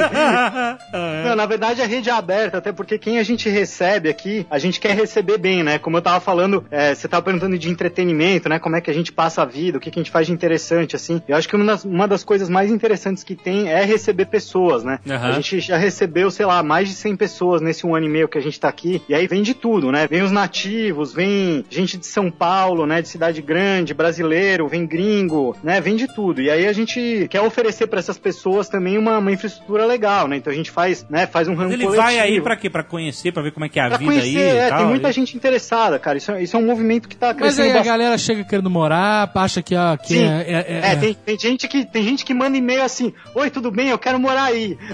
Não, na verdade a rede é aberta, até porque quem a gente recebe aqui, a gente quer receber bem, né? Como eu tava falando, é, você tava perguntando de entretenimento, né? Como é que a gente passa a vida, o que, que a gente faz de interessante, assim. Eu acho que uma das, uma das coisas mais interessantes que tem é receber pessoas, né? Aham. A gente já recebeu, sei lá, mais de 100 pessoas nesse um ano e meio que a gente tá aqui. E aí vem de tudo, né? Vem os nativos, vem gente de São Paulo, né? De cidade grande, brasileiro, vem gringo, né? Vem de tudo. E aí a gente quer oferecer para essas pessoas também uma, uma infraestrutura legal, né? Então a gente faz, né? Faz um Mas ramo ele coletivo. vai aí pra quê? Pra conhecer, pra ver como é que é a Pra vida conhecer, aí é, e tal. tem muita e- gente interessada, cara. Isso, é- isso é um movimento que tá Mas crescendo aí a bastante. galera chega querendo morar, acha que, ó, que Sim. é, é- é- É, tem, tem gente que, tem gente que manda e-mail assim, oi, tudo bem, eu quero morar aí. [LAUGHS]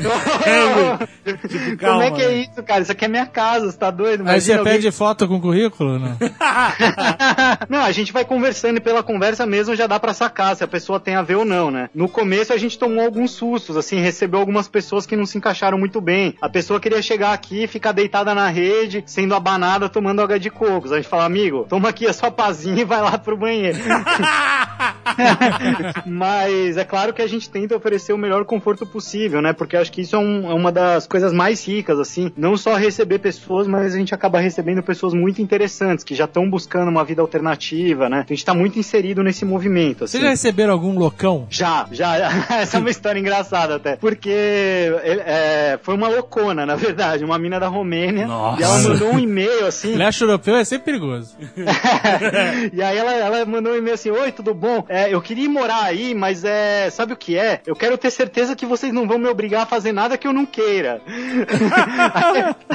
Como calma, é que é isso, cara? Isso aqui é minha casa, você tá doido? Aí você Imagina alguém- pede foto com currículo, né? [LAUGHS] não, a gente vai conversando e pela conversa mesmo já dá pra sacar se a pessoa tem a ver ou não, né? No começo a gente tomou alguns sustos, assim, recebeu algumas pessoas que não se encaixaram muito bem. A pessoa queria chegar aqui, ficar deitada na rede, sendo abanada, tomando água de cocos. A gente fala, amigo, toma aqui a sua pazinha e vai lá pro banheiro. [LAUGHS] [LAUGHS] Mas é claro que a gente tenta oferecer o melhor conforto possível, né? Porque acho que isso é, um- é uma das coisas mais ricas, assim. Não só receber pessoas, mas a gente acaba recebendo pessoas muito interessantes, que já estão buscando uma vida alternativa, né? A gente tá muito inserido nesse movimento, assim. Vocês já receberam algum loucão? Já, já. [LAUGHS] Essa é uma história engraçada até. Porque ele- é, foi uma loucona, na verdade. Uma mina da Romênia. Nossa. E ela mandou um e-mail assim. Leste europeu é sempre perigoso. [LAUGHS] e aí ela, ela mandou um e-mail assim: Oi, tudo bom? É, eu queria ir morar aí, mas é. Sabe o que é? Eu quero ter certeza que vocês não vão me obrigar a fazer nada que eu não queira. [LAUGHS]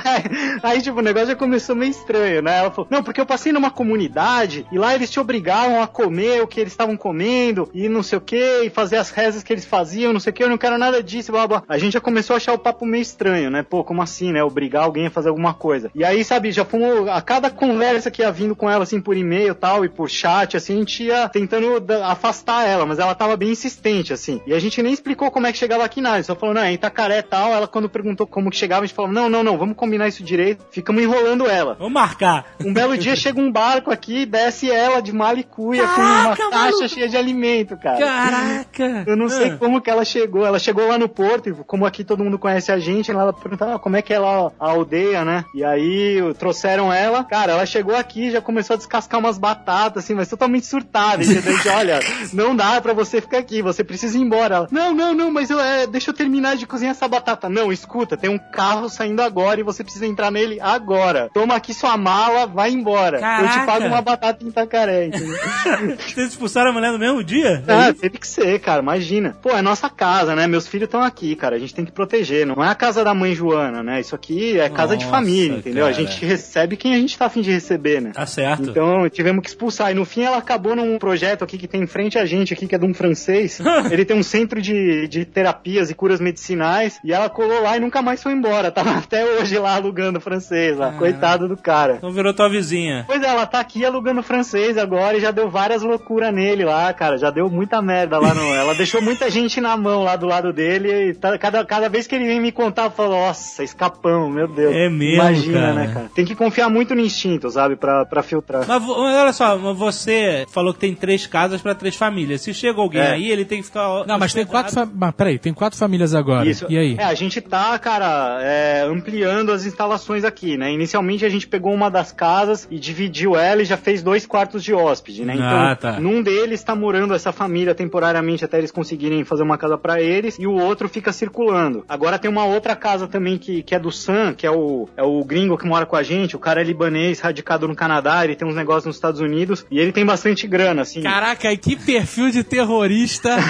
aí, aí, tipo, o negócio já começou meio estranho, né? Ela falou: Não, porque eu passei numa comunidade e lá eles te obrigavam a comer o que eles estavam comendo e não sei o que, e fazer as rezas que eles faziam, não sei o que, eu não quero nada disso, blá blá. A gente já começou a achar o papo meio estranho, né? Pô, como assim, né? Obrigar alguém a fazer alguma coisa. E aí, sabe, já fomos. A cada conversa que ia vindo com ela, assim, por e-mail e tal, e por chat, assim, a gente ia tentando afastar ela, mas ela tava bem insistente, assim. E a gente nem explicou como é que chegava aqui nada, só falou, não, é em Itacaré e tal. Ela, quando perguntou como que chegava, a gente falou, não, não, não, vamos combinar isso direito. Ficamos enrolando ela. Vamos marcar. Um belo dia chega um barco aqui, desce ela de malicuia com uma caixa cheia de alimento, cara. Caraca! Eu não sei Ah. como que ela chegou. Ela chegou lá no porto, e como aqui todo mundo conhece a gente, ela perguntava ah, como é que é lá a aldeia, né? E aí trouxeram ela. Cara, ela chegou aqui já começou a descascar umas batatas, assim, mas totalmente surtada, entendeu? De, olha, [LAUGHS] não dá pra você ficar aqui, você precisa ir embora. Ela, não, não, não, mas eu, é, deixa eu terminar de cozinhar essa batata. Não, escuta, tem um carro saindo agora e você precisa entrar nele agora. Toma aqui sua mala, vai embora. Eu Caraca. te pago uma batata em Itacaré, entendeu? [LAUGHS] Vocês expulsaram a mulher no mesmo dia? Ah, teve que ser, cara, imagina. Pô, é nossa casa, né? Meus filhos estão aqui, cara. A gente tem que proteger. Não é a casa da mãe Joana, né? Isso aqui é casa de Nossa, família, entendeu? cara. A gente recebe quem a gente tá afim de receber, né? Tá certo. Então tivemos que expulsar. E no fim ela acabou num projeto aqui que tem em frente a gente, aqui, que é de um francês. [LAUGHS] Ele tem um centro de, de terapias e curas medicinais. E ela colou lá e nunca mais foi embora. Tava [LAUGHS] até hoje lá alugando francês lá. Coitado do cara. Então virou tua vizinha. Pois é, ela tá aqui alugando francês agora e já deu várias loucuras nele lá, cara. Já deu muita merda lá no. Ela deixou muita gente na mão lá do lado dele. E tá- cada, cada vez que ele vem me contar, eu falo, nossa, escapão, meu Deus. É mesmo, Imagina, cara. né, cara? Tem que confiar muito no instinto, sabe? Pra, pra filtrar. Mas, olha só, você falou que tem três casas três famílias. Se chega alguém É. aí, ele tem que ficar. Não, mas tem quatro. Fa... Mas peraí, tem quatro famílias agora. Isso. E aí? É, a gente tá, cara, é, ampliando as instalações aqui, né? Inicialmente a gente pegou uma das casas e dividiu ela e já fez dois quartos de hóspede, né? Então, Ah, tá. num deles tá morando essa família temporariamente até eles conseguirem fazer uma casa pra eles e o outro fica circulando. Agora tem uma outra casa também que, que é do Sam, que é o, é o gringo que mora com a gente. O cara é libanês, radicado no Canadá, ele tem uns negócios nos Estados Unidos e ele tem bastante grana, assim. Caraca, e que perfil de terrorista. [LAUGHS]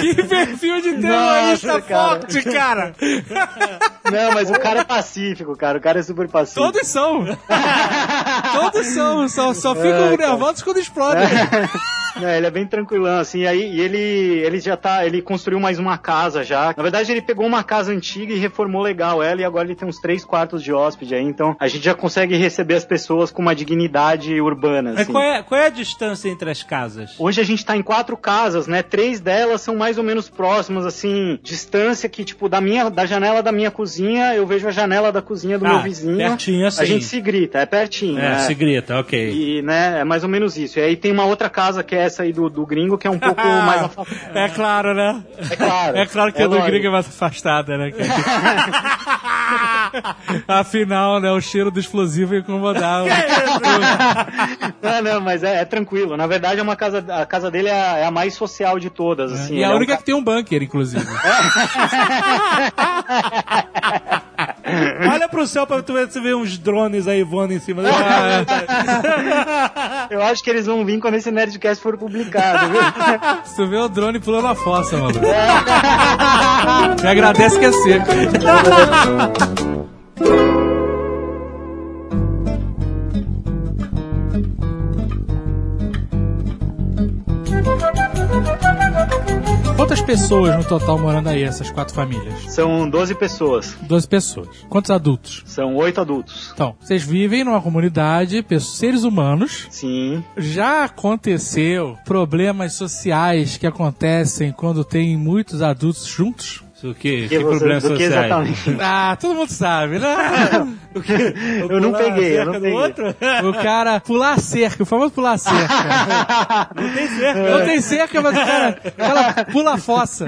que perfil de terrorista Nossa, cara. forte, cara. Não, mas o cara é pacífico, cara. O cara é super pacífico. Todos são. [LAUGHS] Todos são. Só, só ficam É, nervosos quando explodem. [LAUGHS] Não, ele é bem tranquilão, assim, aí e ele, ele já tá, ele construiu mais uma casa já. Na verdade, ele pegou uma casa antiga e reformou legal ela, e agora ele tem uns três quartos de hóspede aí, então a gente já consegue receber as pessoas com uma dignidade urbana, Mas assim. qual é, qual é a distância entre as casas? Hoje a gente tá em quatro casas, né? Três delas são mais ou menos próximas, assim, distância que, tipo, da minha, da janela da minha cozinha, eu vejo a janela da cozinha do Ah, meu vizinho. pertinho assim. A gente se grita, é pertinho, É, né? se grita, ok. E, né, é mais ou menos isso. E aí tem uma outra casa que é essa aí do, do gringo, que é um pouco [LAUGHS] mais afastada. É claro, né? É claro. É claro que É a do lógico. gringo é mais afastada, né? [LAUGHS] Afinal, né? O cheiro do explosivo ia incomodar. [LAUGHS] Não, não, mas é, é tranquilo. Na verdade, é uma casa, a casa dele é a, é a mais social de todas, assim. e a é um única ca- que tem um bunker, inclusive. [LAUGHS] Olha pro céu pra tu ver se vê uns drones aí voando em cima. [LAUGHS] Eu acho que eles vão vir quando esse Nerdcast for publicado, viu? Se [LAUGHS] tu vê o drone pulando na fossa, mano. Me agradece que é seco. Quantas pessoas no total morando aí, essas quatro famílias? São 12 pessoas. 12 pessoas. Quantos adultos? São oito adultos. Então, vocês vivem numa comunidade, seres humanos. Sim. Já aconteceu problemas sociais que acontecem quando tem muitos adultos juntos? O que? Que Que você- problemas que sociais? exatamente? [LAUGHS] Ah, todo mundo sabe, né? [LAUGHS] Eu não Pular a peguei, eu não peguei. outro? O cara pular a cerca, o famoso pular a cerca. [LAUGHS] Não tem cerca. Não tem cerca, mas o cara, o pula a fossa.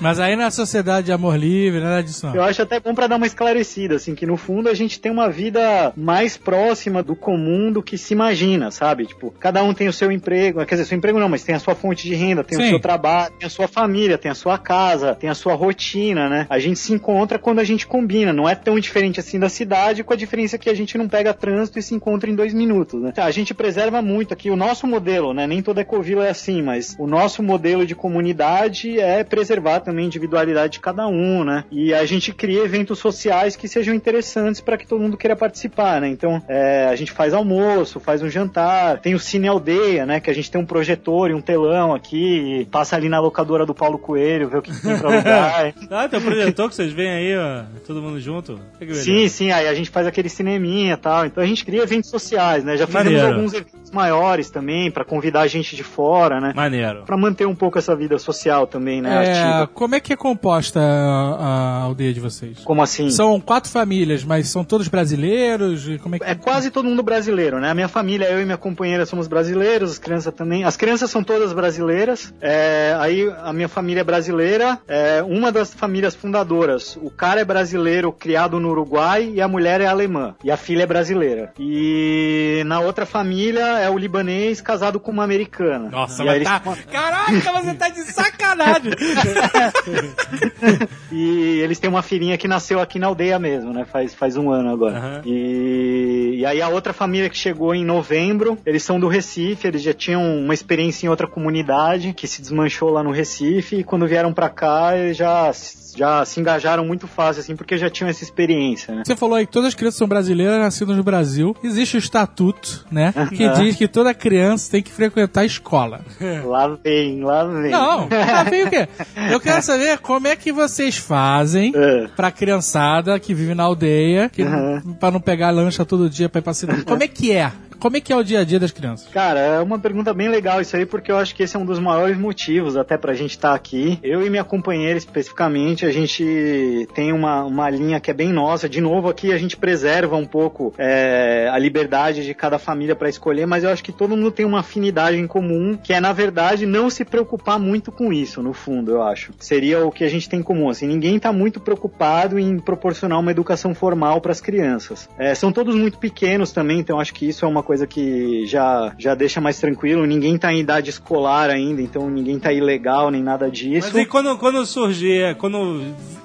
Mas aí na sociedade de amor livre, nada disso Eu não. acho até bom pra dar uma esclarecida, assim, que no fundo a gente tem uma vida mais próxima do comum do que se imagina, sabe? Tipo, cada um tem o seu emprego, quer dizer, seu emprego não, mas tem a sua fonte de renda, tem Sim. o seu trabalho, tem a sua família, tem a sua casa, tem a sua rotina, né? A gente se encontra quando a gente combina, não é tão diferente assim da cidade, com a diferença que a gente não pega trânsito e se encontra em dois minutos, né? A gente preserva muito aqui o nosso modelo, né? Nem toda ecovila é assim, mas o nosso modelo de comunidade é preservar também a individualidade de cada um, né? E a gente cria eventos sociais que sejam interessantes para que todo mundo queira participar, né? Então, é, a gente faz almoço, faz um jantar, tem o Cine Aldeia, né? Que a gente tem um projetor e um telão aqui, passa ali na locadora do Paulo Coelho, vê o que tem pra alugar. [LAUGHS] Ah, tem um projetor que vocês veem aí, ó, todo mundo junto. Que. Sim, sim, aí a gente faz aquele cineminha e tal. Então a gente cria eventos sociais, né? Já fizemos Maneiro. alguns eventos maiores também, pra convidar a gente de fora, né? Maneiro. Pra manter um pouco essa vida social também, né? É, Ativa. como é que é composta a, a aldeia de vocês? Como assim? São quatro famílias, mas são todos brasileiros? Como é que É quase todo mundo brasileiro, né? A minha família, eu e minha companheira somos brasileiros, as crianças também. As crianças são todas brasileiras. É, aí a minha família é brasileira. É, uma das famílias fundadoras, o cara é brasileiro criado no Uruguai e a mulher é alemã. E a filha é brasileira. E na outra família é o libanês casado com uma americana. Nossa, e mas aí eles- tá... Caraca, você tá de sacanagem! [LAUGHS] E eles têm uma filhinha que nasceu aqui na aldeia mesmo, né? Faz, faz um ano agora. Aham. E, e aí a outra família que chegou em novembro, eles são do Recife, eles já tinham uma experiência em outra comunidade que se desmanchou lá no Recife e quando vieram pra cá já, já se engajaram muito fácil, assim, porque já tinham essa experiência, né? Você falou aí que todas as crianças são brasileiras, nascidas no Brasil. Existe o estatuto, né? Que diz que toda criança tem que frequentar a escola. [LAUGHS] Lá vem, lá vem. Não, tá bem o quê? Eu quero saber como é que vocês fazem É. pra criançada que vive na aldeia, que, Uhum. pra não pegar lancha todo dia pra ir pra cidade. Como é que é? Como é que é o dia a dia das crianças? Cara, é uma pergunta bem legal isso aí, porque eu acho que esse é um dos maiores motivos até pra gente estar aqui. Eu e minha companheira especificamente, a gente tem uma, uma linha que é bem nossa. De novo, aqui a gente preserva um pouco é, a liberdade de cada família pra escolher, mas eu acho que todo mundo tem uma afinidade em comum, que é, na verdade, não se preocupar muito com isso, no fundo, eu acho. Seria o que a gente tem em comum. Assim, ninguém tá muito preocupado em proporcionar uma educação formal para as crianças. É, são todos muito pequenos também, então acho que isso é uma coisa que já, já deixa mais tranquilo. Ninguém tá em idade escolar ainda, então ninguém tá ilegal nem nada disso. Mas e quando, quando surgir, quando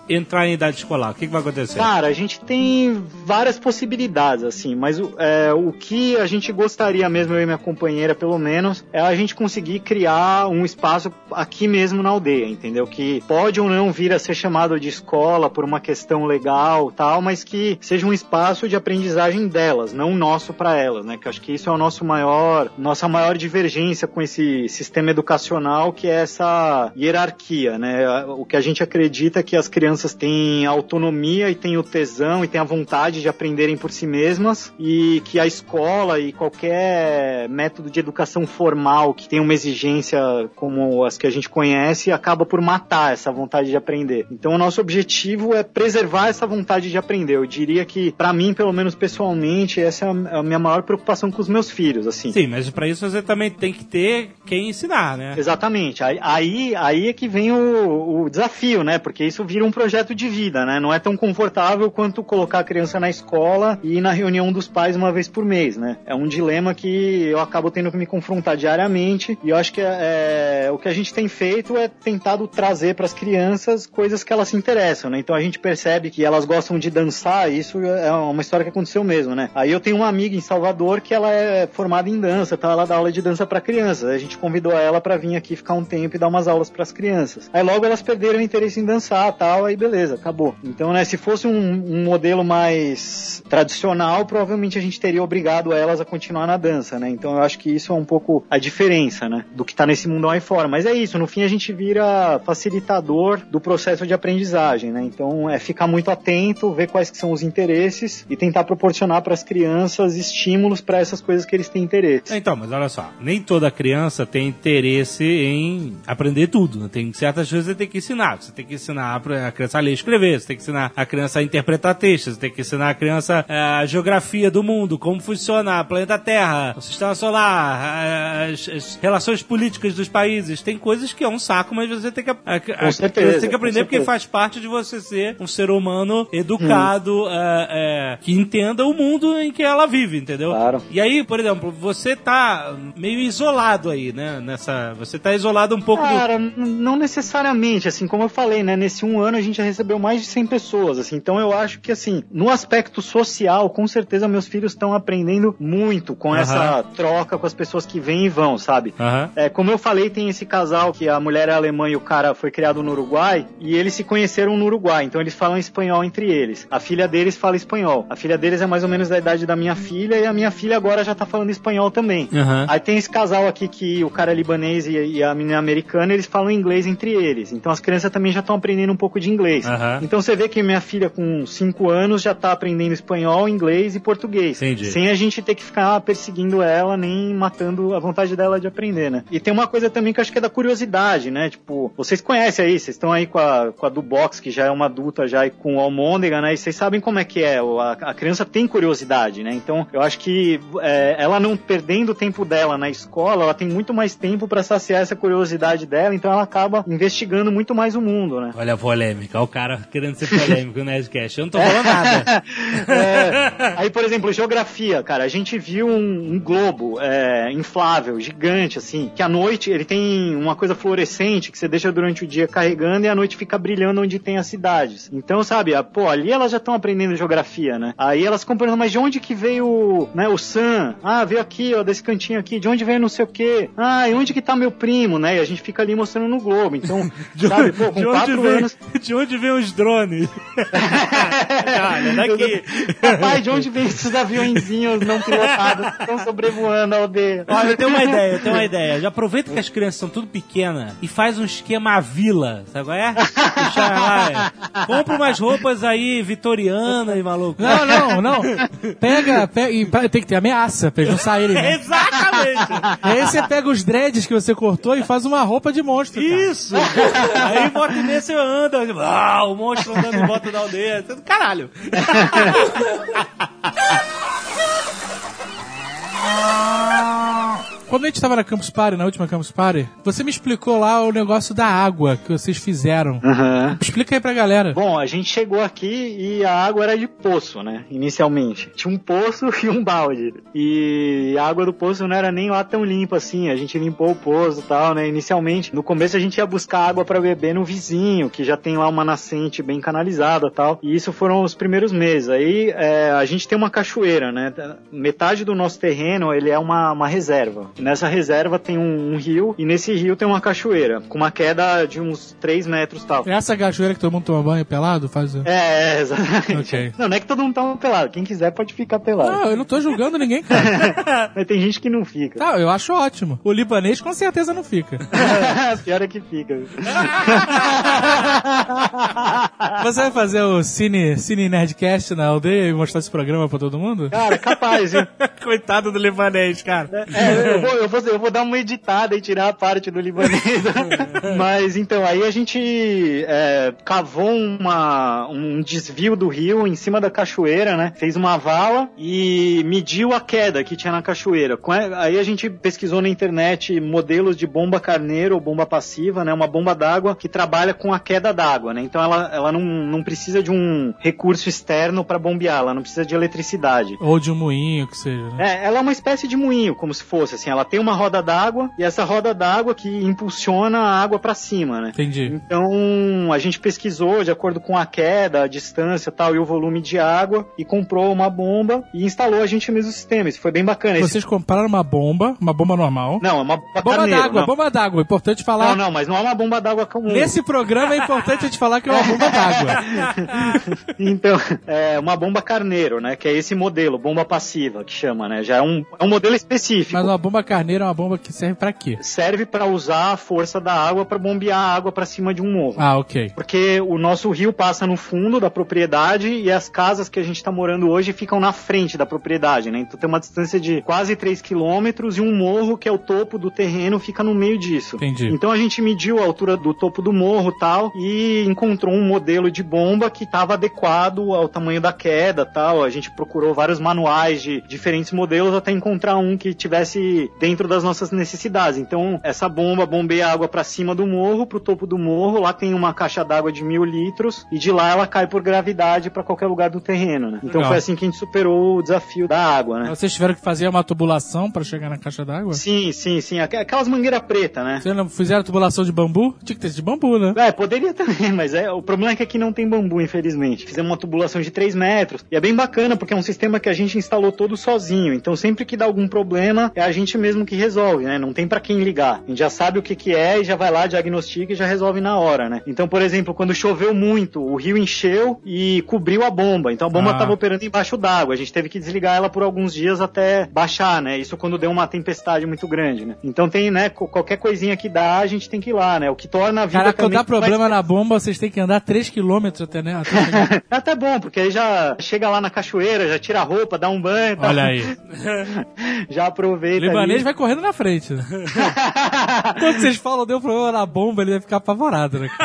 entrar em idade escolar, o que, que vai acontecer? Cara, a gente tem várias possibilidades, assim, mas o, é, o que a gente gostaria mesmo, eu e minha companheira, pelo menos, é a gente conseguir criar um espaço aqui mesmo na aldeia, entendeu? Que pode ou não vir a ser chamado de escola por uma questão legal tal, mas que seja um espaço de aprendizagem delas, não nosso para elas, né? Que acho que isso é o nosso maior, nossa maior divergência com esse sistema educacional, que é essa hierarquia, né? O que a gente acredita é que as crianças têm autonomia e têm o tesão e têm a vontade de aprenderem por si mesmas e que a escola e qualquer método de educação formal que tem uma exigência como as que a gente conhece acaba por matar essa vontade de aprender. Então o nosso objetivo é preservar essa vontade de aprender. Eu diria que para mim, pelo menos pessoalmente, essa é a minha maior preocupação com os meus filhos, assim. Sim, mas pra isso você também tem que ter quem ensinar, né? Exatamente. Aí, aí, é que vem o, o desafio, né? Porque isso vira um projeto de vida, né? Não é tão confortável quanto colocar a criança na escola e ir na reunião dos pais uma vez por mês, né? É um dilema que eu acabo tendo que me confrontar diariamente e eu acho que é, é, o que a gente tem feito é tentado trazer para as crianças coisas que elas se interessam, né? Então a gente percebe que elas gostam de dançar, e isso é uma história que aconteceu mesmo, né? Aí eu tenho uma amiga em Salvador que ela é formada em dança, então ela dá aula de dança para crianças. A gente convidou ela para vir aqui ficar um tempo e dar umas aulas para as crianças. Aí logo elas perderam o interesse em dançar, tal, aí beleza, acabou. Então, né, se fosse um, um modelo mais tradicional, provavelmente a gente teria obrigado elas a continuar na dança, né? Então eu acho que isso é um pouco a diferença, né, do que tá nesse mundo aí fora. Mas é isso, no fim a gente vira facilitador do processo de aprendizagem, né? Então é ficar muito atento, ver quais que são os interesses e tentar proporcionar para as crianças estímulos para essas coisas que eles têm interesse. Então, mas olha só, nem toda criança tem interesse em aprender tudo. Né? Tem certas coisas que você tem que ensinar. Você tem que ensinar a criança a ler e escrever, você tem que ensinar a criança a interpretar textos, você tem que ensinar a criança eh, a geografia do mundo, como funciona o planeta Terra, o sistema solar, as, as relações políticas dos países. Tem coisas que é um saco, mas você tem que, a, a, Com certeza, você tem que aprender porque faz parte de você ser um ser humano educado, eh, eh, que entenda o mundo em que ela vive, entendeu? Claro. E aí, por exemplo, você tá meio isolado aí, né? Nessa, você tá isolado um pouco do, Cara, n- não necessariamente, assim, como eu falei, né, nesse um ano a gente já recebeu mais de 100 pessoas, assim, então eu acho que, assim, no aspecto social, com certeza meus filhos estão aprendendo muito com essa troca com as pessoas que vêm e vão, sabe? É, como eu falei, tem esse casal que a mulher é alemã e o cara foi criado no Uruguai, e eles se conheceram no Uruguai, então eles falam espanhol entre eles. A filha deles fala espanhol. A filha deles é mais ou menos da idade da minha filha, e a minha filha agora já tá falando espanhol também. Aham. Aí tem esse casal aqui que o cara é libanês e, e a menina é americana, eles falam inglês entre eles. Então as crianças também já estão aprendendo um pouco de inglês. Aham. Então você vê que minha filha com 5 anos já tá aprendendo espanhol, inglês e português. Entendi. Sem a gente ter que ficar perseguindo ela, nem matando a vontade dela de aprender, né? E tem uma coisa também que eu acho que é da curiosidade, né? Tipo, vocês conhecem aí, vocês estão aí com a, com a do box, que já é uma adulta já e com o almôndega, né? E vocês sabem como é que é. A, a criança tem curiosidade, né? Então eu acho que é, ela não perdendo o tempo dela na escola, ela tem muito mais tempo pra saciar essa curiosidade dela, então ela acaba investigando muito mais o mundo, né? Olha a polêmica. polêmica. Olha o cara querendo ser polêmico no Nerdcast. Eu não tô falando nada. [LAUGHS] É, aí, por exemplo, geografia, cara, a gente viu um, um globo é, inflável, gigante, assim, que à noite ele tem uma coisa fluorescente que você deixa durante o dia carregando e à noite fica brilhando onde tem as cidades. Então, sabe, a- pô, ali elas já estão aprendendo geografia, né? Aí elas compreendem, mas de onde que veio né, o Ah, veio aqui, ó, desse cantinho aqui. De onde veio não sei o quê? Ah, e onde que tá meu primo, né? E a gente fica ali mostrando no globo. Então, [LAUGHS] sabe, pô, com de, onde quatro vem, anos... [LAUGHS] de onde vem os drones? [LAUGHS] Olha, daqui. Papai, de onde vem esses aviõezinhos não pilotados que estão sobrevoando a aldeia? Olha, eu tenho uma ideia, eu tenho uma ideia. Já aproveita que as crianças são tudo pequenas e faz um esquema à vila, sabe qual é? Deixa lá, é. Compra umas roupas aí vitorianas, maluco. Não, não, não. Pega, pega e tem que ter ameaça pra eles não saírem. Né? [LAUGHS] Exatamente! E aí você pega os dreads que você cortou e faz uma roupa de monstro. cara. Isso! Aí volta e meia você anda, ah, o monstro andando em volta da aldeia. Isso é do Caralho! [LAUGHS] Quando a gente tava na Campus Party, na última Campus Party, você me explicou lá o negócio da água que vocês fizeram. Aham. Explica aí pra galera. Bom, a gente chegou aqui e a água era de poço, né? Inicialmente. Tinha um poço [LAUGHS] e um balde. E a água do poço não era nem lá tão limpa assim. A gente limpou o poço e tal, né? Inicialmente, no começo a gente ia buscar água pra beber no vizinho, que já tem lá uma nascente bem canalizada e tal. E isso foram os primeiros meses. Aí é, a gente tem uma cachoeira, né? Metade do nosso terreno ele é uma, uma reserva. Nessa reserva tem um, um rio e nesse rio tem uma cachoeira com uma queda de uns 3 metros e tal. Essa cachoeira que todo mundo toma banho pelado faz. É, é, exatamente. Ok. Não, não é que todo mundo tá pelado. Quem quiser pode ficar pelado. Não, eu não tô julgando ninguém, [LAUGHS] cara. Mas tem gente que não fica. Tá, eu acho ótimo. O libanês com certeza não fica. [LAUGHS] Pior é que fica. [LAUGHS] Você vai fazer o Cine, Cine Nerdcast na aldeia e mostrar esse programa pra todo mundo? Cara, capaz, viu? Coitado do libanês, cara. É, eu, vou, eu, vou, eu vou dar uma editada e tirar a parte do libanês. [LAUGHS] Mas então, aí a gente é, cavou uma, um desvio do rio em cima da cachoeira, né? Fez uma vala e mediu a queda que tinha na cachoeira. Aí a gente pesquisou na internet modelos de bomba carneiro ou bomba passiva, né? Uma bomba d'água que trabalha com a queda d'água, né? Então ela, ela não, não precisa de um recurso externo para bombear, ela não precisa de eletricidade. Ou de um moinho, que seja. Né? É, ela é uma espécie de moinho, como se fosse assim. Ela tem uma roda d'água e essa roda d'água que impulsiona a água para cima, né? Entendi. Então a gente pesquisou de acordo com a queda, a distância tal e o volume de água e comprou uma bomba e instalou a gente mesmo o sistema. Isso foi bem bacana. Esse- Vocês compraram uma bomba, uma bomba normal. Não, é uma bomba, d'água, bomba d'água. Importante falar. Não, não, mas não é uma bomba d'água comum. Nesse programa é importante a gente falar que é uma [LAUGHS] bomba d'água. [LAUGHS] Então, é uma bomba carneiro, né? Que é esse modelo, bomba passiva, que chama, né? Já é um, é um modelo específico. Mas uma bomba carneira é uma bomba que serve pra quê? Serve para usar a força da água para bombear a água para cima de um morro. Ah, ok. Porque o nosso rio passa no fundo da propriedade e as casas que a gente tá morando hoje ficam na frente da propriedade, né? Então tem uma distância de quase 3 quilômetros e um morro que é o topo do terreno fica no meio disso. Entendi. Então a gente mediu a altura do topo do morro tal e encontrou um modelo de bomba que estava adequado ao tamanho da queda tal. A gente procurou vários manuais de diferentes modelos até encontrar um que tivesse dentro das nossas necessidades. Então essa bomba bombeia água para cima do morro, pro topo do morro. Lá tem uma caixa d'água de mil litros e de lá ela cai por gravidade para qualquer lugar do terreno. Né? Então Legal. foi assim que a gente superou o desafio da água, né? Vocês tiveram que fazer uma tubulação pra chegar na caixa d'água? Sim, sim, sim. Aqu- Aquelas mangueiras preta, né? Vocês não fizeram tubulação de bambu? Tinha que ter de bambu, né? É, poderia [LAUGHS] também, mas é, o problema é que aqui não tem bambu, infelizmente. Fizemos uma tubulação de 3 metros e é bem bacana porque é um sistema que a gente instalou todo sozinho. Então sempre que dá algum problema, é a gente mesmo que resolve, né? Não tem pra quem ligar. A gente já sabe o que que é e já vai lá, diagnostica e já resolve na hora, né? Então, por exemplo, quando choveu muito, o rio encheu e cobriu a bomba. Então a bomba Ah. estava operando embaixo d'água. A gente teve que desligar ela por alguns dias até baixar, né? Isso quando deu uma tempestade muito grande, né? Então tem, né, qualquer coisinha que dá, a gente tem que ir lá, né? O que torna a vida Caraca, quando também dá problema mais na bomba, vocês têm que andar 3km até, né? [LAUGHS] Até é até bom, porque aí já chega lá na cachoeira, já tira a roupa, dá um banho, tá? Olha aí. [LAUGHS] já aproveita. libanês ali. vai correndo na frente. né? [LAUGHS] Quando vocês falam, deu problema na bomba, ele vai ficar apavorado, né? [LAUGHS]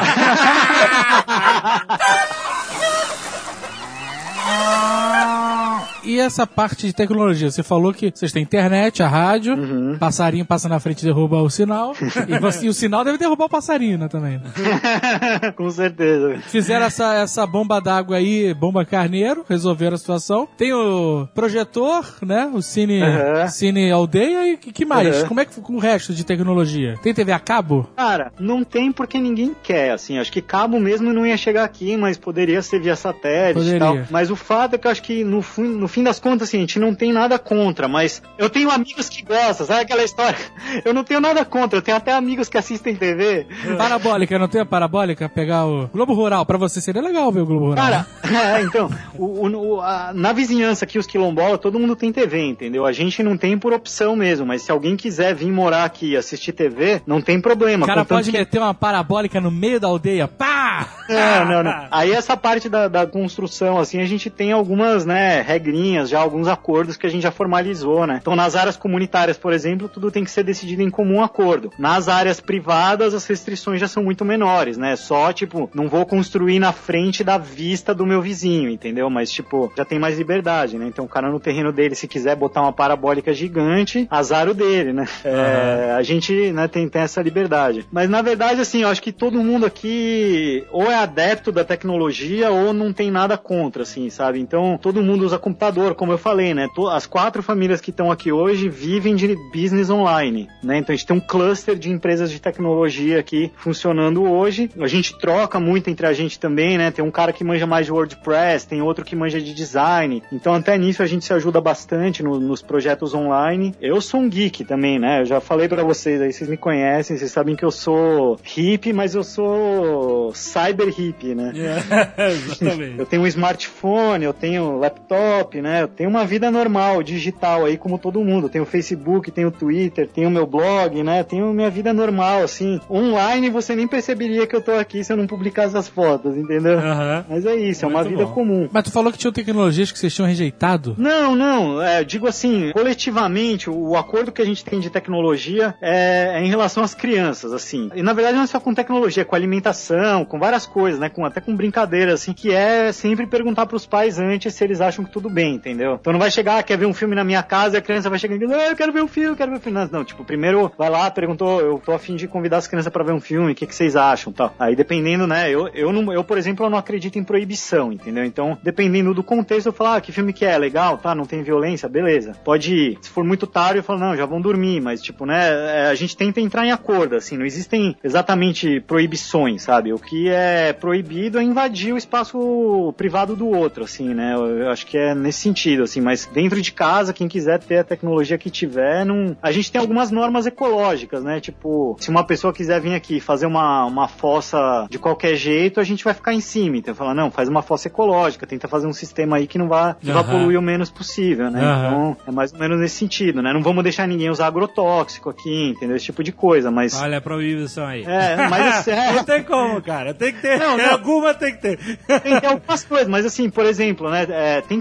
E essa parte de tecnologia? Você falou que vocês têm internet, a rádio, Uhum. passarinho passa na frente e derruba o sinal. [LAUGHS] e, você- e o sinal deve derrubar o passarinho, né, também. né? [LAUGHS] Com certeza. Fizeram essa, essa bomba d'água aí, bomba carneiro, resolveram a situação. Tem o projetor, né? O Cine, Aham. Cine Aldeia e que, que mais? Aham. Como é que com o resto de tecnologia? Tem TV a cabo? Cara, não tem porque ninguém quer, assim. Acho que cabo mesmo não ia chegar aqui, mas poderia ser via satélite Poderia. e tal. Mas o fato é que eu acho que no, no fim das contas, assim, a gente não tem nada contra, mas eu tenho amigos que gostam, sabe aquela história? [LAUGHS] Eu não tenho nada contra, eu tenho até amigos que assistem TV. Parabólica, não tem a parabólica? Pegar o Globo Rural. Pra você seria legal ver o Globo Rural. Cara, né? [LAUGHS] é, então, o- o- a- na vizinhança aqui, os quilombolas, todo mundo tem TV, entendeu? A gente não tem por opção mesmo, mas se alguém quiser vir morar aqui e assistir TV, não tem problema. O cara pode que- meter uma parabólica no meio da aldeia. Pá! Não, não, não. [LAUGHS] Aí essa parte da, da construção, assim, a gente tem algumas, né, regrinhas, já alguns acordos que a gente já formalizou, né? Então, nas áreas comunitárias, por exemplo, tudo tem que ser decidido em comum acordo. Nas áreas privadas, as restrições já são muito menores, né? Só, tipo, não vou construir na frente da vista do meu vizinho, entendeu? Mas, tipo, já tem mais liberdade, né? Então, o cara no terreno dele, se quiser botar uma parabólica gigante, azar o dele, né? É, a gente, né, tem, tem essa liberdade. Mas, na verdade, assim, eu acho que todo mundo aqui ou é adepto da tecnologia ou não tem nada contra, assim, sabe? Então, todo mundo usa computador, como eu falei, né? As quatro famílias que estão aqui hoje vivem de business online, né? Então, a gente tem um cluster de empresas de tecnologia aqui funcionando hoje. A gente troca muito entre a gente também, né? Tem um cara que manja mais de WordPress, tem outro que manja de design. Então, até nisso a gente se ajuda bastante no- nos projetos online. Eu sou um geek também, né? Eu já falei pra vocês aí, vocês me conhecem, vocês sabem que eu sou hippie, mas eu sou cyber hippie, né? [LAUGHS] É, exatamente. Eu tenho um smartphone, eu tenho laptop, né? Eu tenho uma vida normal, digital aí, como todo mundo. Eu tenho Facebook, tenho Twitter, tenho meu blog, né? Tenho minha vida normal, assim. Online você nem perceberia que eu tô aqui se eu não publicasse as fotos, entendeu? Aham. Mas é isso, é uma Muito vida bom. comum. Mas tu falou que tinham tecnologias que vocês tinham rejeitado? Não, não, é, digo assim, coletivamente, o acordo que a gente tem de tecnologia é, é em relação às crianças, assim. E na verdade não é só com tecnologia, é com alimentação, com várias coisas, né? Com, até com brincadeira, assim, que é sempre perguntar pros pais antes se eles acham que tudo bem, entendeu? Então não vai chegar, ah, quer ver um filme na minha casa e a criança vai chegar e dizer, ah, eu quero ver um filme, eu quero ver um filme. Não, não, tipo, primeiro vai lá, perguntou, eu tô afim de convidar as crianças pra ver um filme, o que, que vocês acham, tal. Aí dependendo, né, eu, eu, não, eu, por exemplo, eu não acredito em proibição, entendeu? Então, dependendo do contexto, eu falo, ah, que filme que é? Legal, tá? Não tem violência? Beleza. Pode ir. Se for muito tarde, eu falo, não, já vão dormir, mas, tipo, né, é, a gente tenta entrar em acordo, assim, não existem exatamente proibições, sabe? O que é proibido é invadir o espaço privado do outro, assim, né? Eu, eu acho que é nesse sentido, assim, mas dentro de casa, quem quiser ter a tecnologia que tiver, não... A gente tem algumas normas ecológicas, né? Tipo, se uma pessoa quiser vir aqui fazer uma, uma fossa de qualquer jeito, a gente vai ficar em cima, então falar, não, faz uma fossa ecológica, tenta fazer um sistema aí que não vá, que vá Aham. poluir o menos possível, né? Aham. Então, é mais ou menos nesse sentido, né? Não vamos deixar ninguém usar agrotóxico aqui, entendeu? Esse tipo de coisa, mas... Olha a proibição aí. É, mas [LAUGHS] é, Não tem como, cara. Tem que ter. Não, não. Alguma tem que ter. tem, tem algumas coisas, mas assim, por exemplo, né? é, tem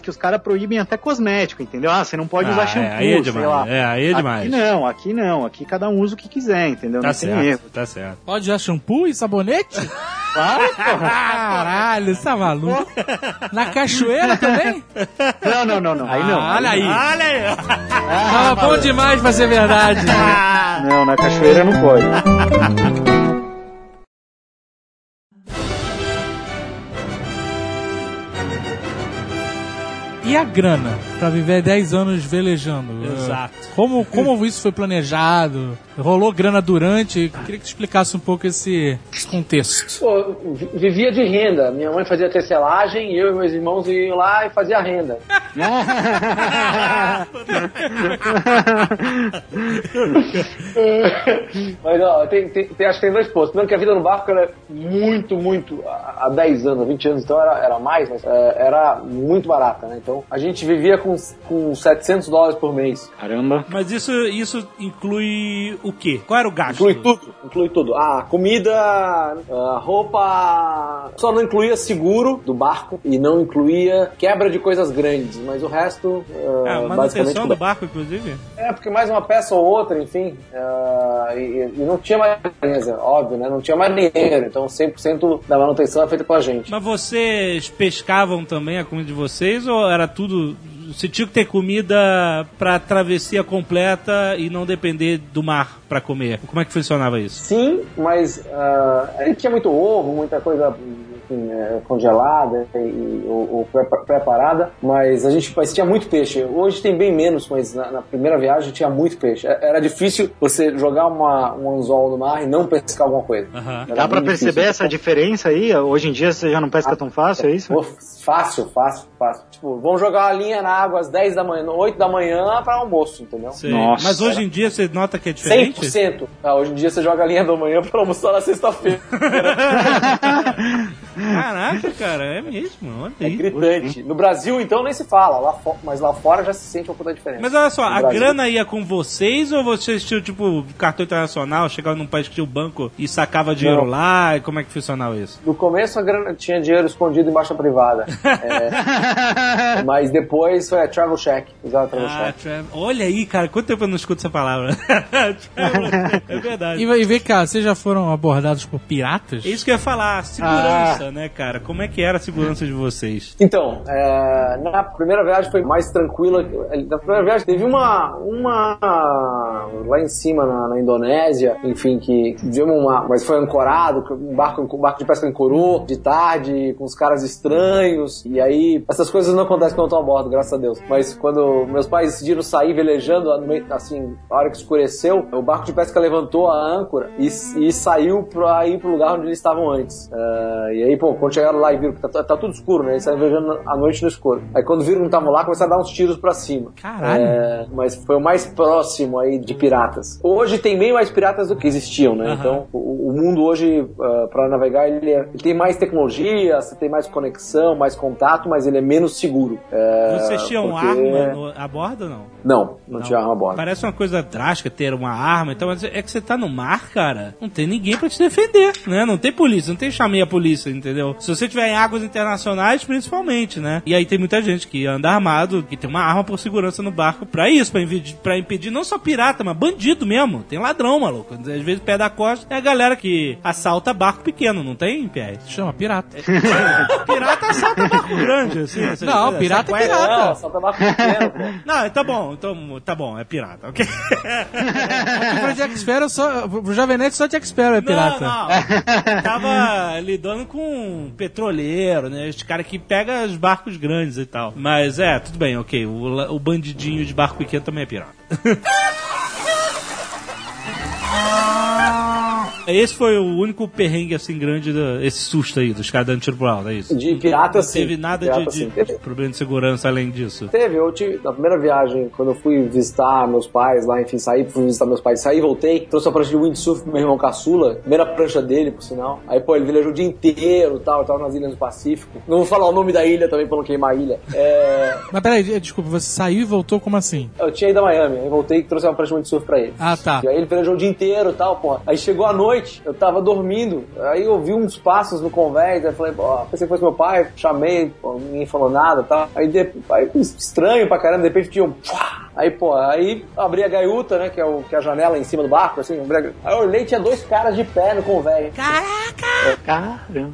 que os caras proíbem até cosmético, entendeu? Ah, você não pode usar Ah, shampoo, é, aí é sei demais. lá. É, aí é demais. Aqui não, aqui não. Aqui cada um usa o que quiser, entendeu? Tá não tem erro. certo, tá certo. Pode usar shampoo e sabonete? [LAUGHS] Claro, porra. Caralho, você tá maluco? Na cachoeira também? Não, não, não, não. Aí não. Ah, olha aí. Olha aí. Tava bom demais pra ser verdade. Não, na cachoeira não pode. [LAUGHS] E a grana? Pra viver 10 anos velejando? Exato. Como, como isso foi planejado? Rolou grana durante? Queria que tu explicasse um pouco esse, contexto. Pô, vi- vivia de renda. Minha mãe fazia tecelagem e eu e meus irmãos iam lá e fazia renda. [LAUGHS] Mas ó, tem, tem- tem- acho que tem dois pontos. Primeiro que a vida no barco era muito, muito, há há 10 anos, 20 anos, então era, era mais, mas é, era muito barata, né? Então a gente vivia com, com 700 dólares por mês. Caramba. Mas isso, isso inclui o o quê? Qual era o gasto? Inclui tudo, inclui tudo. Ah, comida, ah, roupa. Só não incluía seguro do barco e não incluía quebra de coisas grandes, mas o resto. ah, É, manutenção do barco, inclusive? É, porque mais uma peça ou outra, enfim. ah, e, e não tinha mais, óbvio, né? Não tinha marinheiro, então 100% da manutenção é feita com a gente. Mas vocês pescavam também a comida de vocês ou era tudo. Você tinha que ter comida pra travessia completa e não depender do mar pra comer? Como é que funcionava isso? Sim, mas ah, a gente tinha muito ovo, muita coisa enfim, é, congelada e, e- ou, ou prepa- preparada, mas a gente mas tinha muito peixe. Hoje tem bem menos, mas na, na primeira viagem tinha muito peixe. É- Era difícil você jogar uma, um anzol no mar e não pescar alguma coisa. Era Dá pra bem perceber difícil. essa diferença aí? Hoje em dia você já não pesca tão fácil, é isso? Fácil, fácil, fácil. Tipo, vamos jogar uma linha na água às 10 da manhã, 8 da manhã para almoço, entendeu? Sei. Nossa. Mas hoje em dia você nota que é diferente? 100%. Ah, hoje em dia você joga a linha da manhã para almoçar na sexta-feira. [LAUGHS] [LAUGHS] Caraca, cara, é mesmo. Olha É gritante. No Brasil, então, nem se fala, lá fo- mas lá fora já se sente uma puta diferença. Mas olha só, No a Brasil. grana ia com vocês ou vocês tinham, tipo, cartão internacional, chegava num país que tinha o banco e sacava dinheiro Não. lá? E como é que funcionava isso? No começo a grana tinha dinheiro escondido embaixo da privada. [LAUGHS] É, mas depois foi a travel check. Usava travel Ah, check. travel. Olha aí, cara, quanto tempo eu não escuto essa palavra? [LAUGHS] É verdade. E, e vem cá, vocês já foram abordados por piratas? É isso que eu ia falar, segurança, né, cara? Como é que era a segurança de vocês? Então, é, na primeira viagem foi mais tranquila. Na primeira viagem teve uma. uma lá em cima na, na Indonésia, enfim, que vimos uma. Mas foi ancorado, um barco, um barco de pesca ancorou de tarde, com os caras estranhos. E aí, essas coisas não acontecem quando eu tô a bordo, graças a Deus. Mas quando meus pais decidiram sair velejando, assim, a hora que escureceu, o barco de pesca levantou a âncora e, e saiu pra ir pro lugar onde eles estavam antes. Ah, e aí, pô, quando chegaram lá e viram que tá, tá tudo escuro, né? Eles saíram velejando à noite no escuro. Aí quando viram que não estavam lá, começaram a dar uns tiros pra cima. Caralho. É, mas foi o mais próximo aí de piratas. Hoje tem bem mais piratas do que existiam, né? Aham. Então, o, o mundo hoje, uh, para navegar, ele, é- ele tem mais tecnologia, você tem mais conexão, mais contato, mas ele é menos seguro. É, Vocês tinham porque- arma no- a bordo ou não? Não, não, tinha arma a bordo. Parece uma coisa drástica ter uma arma, então mas é que você tá no mar, cara. Não tem ninguém pra te defender, né? Não tem polícia, não tem chamei a polícia, entendeu? Se você tiver em águas internacionais, principalmente, né? E aí tem muita gente que anda armado, que tem uma arma por segurança no barco pra isso, pra impedir, pra impedir não só pirata, mas bandido mesmo. Tem ladrão, maluco. Às vezes pé da costa é a galera que assalta barco pequeno, não tem, Pierre? Chama pirata. [LAUGHS] Pirata assalta barco grande, assim. Não, pirata é pirata. Não, só tava pequeno, pô. [LAUGHS] Não, tá bom, então tá bom, é pirata, ok? [LAUGHS] Aqui pra Jack Sparrow, só, pro Jovem Nerd só Jack Sparrow é pirata. Não, não. [LAUGHS] Tava lidando com um petroleiro, né? Este cara que pega os barcos grandes e tal. Mas é, tudo bem, ok. O, o bandidinho de barco pequeno também é pirata. [LAUGHS] Esse foi o único perrengue assim grande, do- esse susto aí dos caras dando tiro pro alto, é isso? De pirata, Não sim. teve nada Pirata, de, de- de problema de segurança além disso. Teve, eu tive, na primeira viagem, quando eu fui visitar meus pais lá, enfim, saí, fui visitar meus pais, saí, voltei, trouxe a prancha de windsurf pro meu irmão caçula, primeira prancha dele, por sinal. Aí, pô, ele velejou o dia inteiro e tal, eu tava nas ilhas do Pacífico. Não vou falar o nome da ilha também pra não queimar a ilha. É, [LAUGHS] Mas peraí, desculpa, você saiu e voltou como assim? eu tinha ido a Miami, aí voltei e trouxe uma prancha de windsurf pra ele. Ah, tá. E aí ele velejou o dia inteiro e tal, porra. Aí chegou a noite, eu tava dormindo, aí eu vi uns passos no convés, aí falei, pô, pensei que fosse meu pai, chamei, pô, ninguém falou nada e tal. Aí, de, aí estranho pra caramba, de repente tinha um... Aí, pô, aí abri a gaiuta, né, que é, o, que é a janela em cima do barco, assim, abri a. Aí eu olhei, tinha dois caras de pé no convés. Caramba.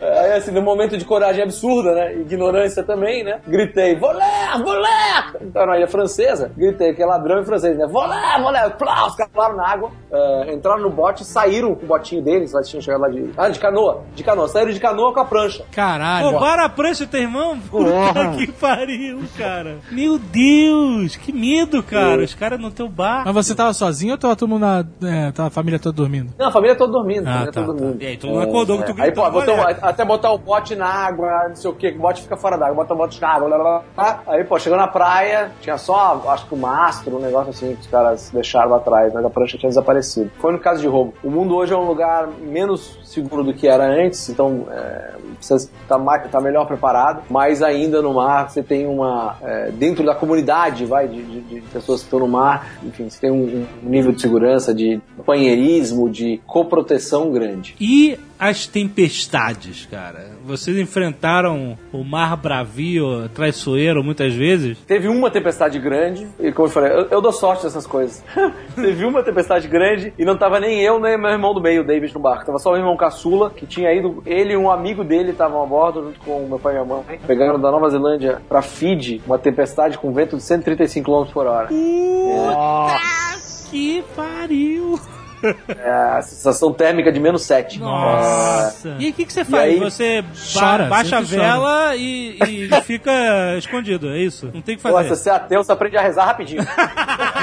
Aí, assim, no momento de coragem absurda, né? Ignorância também, né? Gritei, voler, voler! Então, na ilha francesa, gritei que é ladrão em francês, né? Voler, voler! Plá, os caras pularam na água, eh, entraram no bote saíram com o botinho deles, lá tinham chegado lá de... Ah, de canoa, de canoa. Saíram de canoa com a prancha. Caralho. Roubaram a prancha, teu irmão? [LAUGHS] Puta Porra. que pariu, cara. Meu Deus, que medo, cara. Os caras no teu bar. Mas você tava sozinho ou tava todo mundo na. É, tava a família toda dormindo? Não, a família toda dormindo, a Ah, família tá, toda tá. dormindo. E aí, todo mundo acordou que tu Aí, pô, gritou, botou. Até botar o bote na água, não sei o que, o bote fica fora d'água, bota o bote na água, blá, blá, blá. Aí, pô, chegou na praia, tinha só, acho que o mastro, um negócio assim que os caras deixaram lá atrás, mas a prancha tinha desaparecido. Foi no caso de roubo. O mundo hoje é um lugar menos seguro do que era antes, então é, precisa estar mais, tá melhor preparado, mas ainda no mar você tem uma, é, dentro da comunidade, vai, de, de- de pessoas que estão no mar, enfim, você tem um, um nível de segurança, de companheirismo, de coproteção grande. E as tempestades, cara? Vocês enfrentaram o mar bravio, traiçoeiro, muitas vezes? Teve uma tempestade grande, e como eu falei, eu, eu dou sorte nessas coisas. [LAUGHS] Teve uma tempestade grande e não tava nem eu, nem meu irmão do meio, o David, no barco. Tava só o irmão caçula, que tinha ido, ele e um amigo dele estavam a bordo, junto com meu pai e minha mãe. Pegaram da Nova Zelândia pra Fiji, uma tempestade com vento de 135 km por hora. Que pariu! É, a sensação térmica de menos 7. Nossa! E o que, que você faz? aí- você Chora, baixa a vela e, e [LAUGHS] fica escondido, é isso? Não tem o que Pô, se fazer. você é ateu, você aprende a rezar rapidinho. [LAUGHS]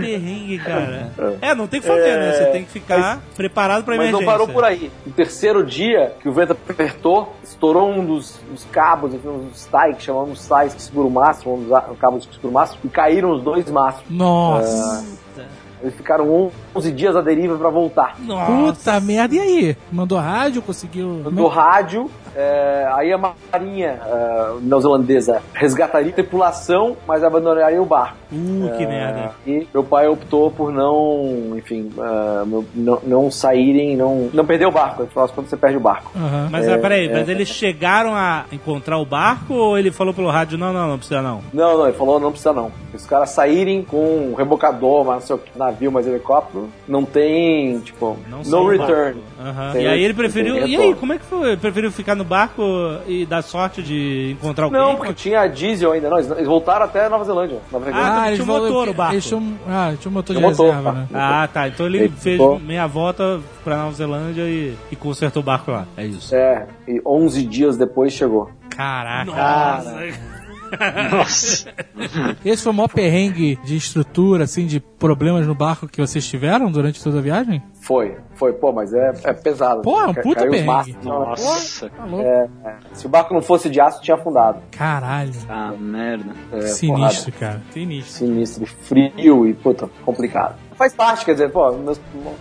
Perrengue, cara. É, não tem o que fazer, né? Você tem que ficar preparado pra Mas emergência. não parou por aí. No terceiro dia, que o vento apertou, estourou um dos, dos cabos, enfim, uns tais, que chamamos sais que segura o mastro, um dos cabos que segura o mastro, e caíram os dois mastros. Nossa. Eles ficaram 11 dias à deriva pra voltar. Nossa! Puta merda, e aí? Mandou rádio, conseguiu. Do rádio, é, aí a marinha é, neozelandesa resgataria a tripulação, mas abandonaria o barco. Uh, que merda. E meu pai optou por não, enfim, é, meu- não, não saírem, não, não perder o barco. Afinal, quando você perde o barco. Aham. Mas ah, peraí, mas eles chegaram a encontrar o barco ou ele falou pelo rádio, não, não, não precisa não? Não, não, ele falou, não precisa não. Os caras saírem com um rebocador, mas não sei o que, navio, mas helicóptero, não tem, tipo, Não no sei, return. Tem- E aí ele preferiu. E aí, como é que foi? Ele preferiu ficar no barco e dar sorte de encontrar alguém? Não, porque tinha diesel ainda, não, eles voltaram até Nova Zelândia. Nova Zelândia. Ah, tinha um falou motor o barco. Tinham, ah, tinha um motor de Tinha motor, reserva, tá. né? Ah, tá. Então ele Ele fez ficou- meia volta pra Nova Zelândia e, e consertou o barco lá. É isso. É, e 11 dias depois chegou. Caraca. Nossa. [LAUGHS] Esse foi o maior perrengue de estrutura, assim, de problemas no barco que vocês tiveram durante toda a viagem? Foi, foi, pô, mas é, é pesado. Pô, é um puta caiu os perrengue. mastros, não, né? Nossa. Tá. É, é. Se o barco não fosse de aço, tinha afundado. Caralho. Ah, merda. É, Sinistro, porrada. cara. Sinistro. Sinistro, frio e, puta, complicado. Faz parte, quer dizer, pô, meus-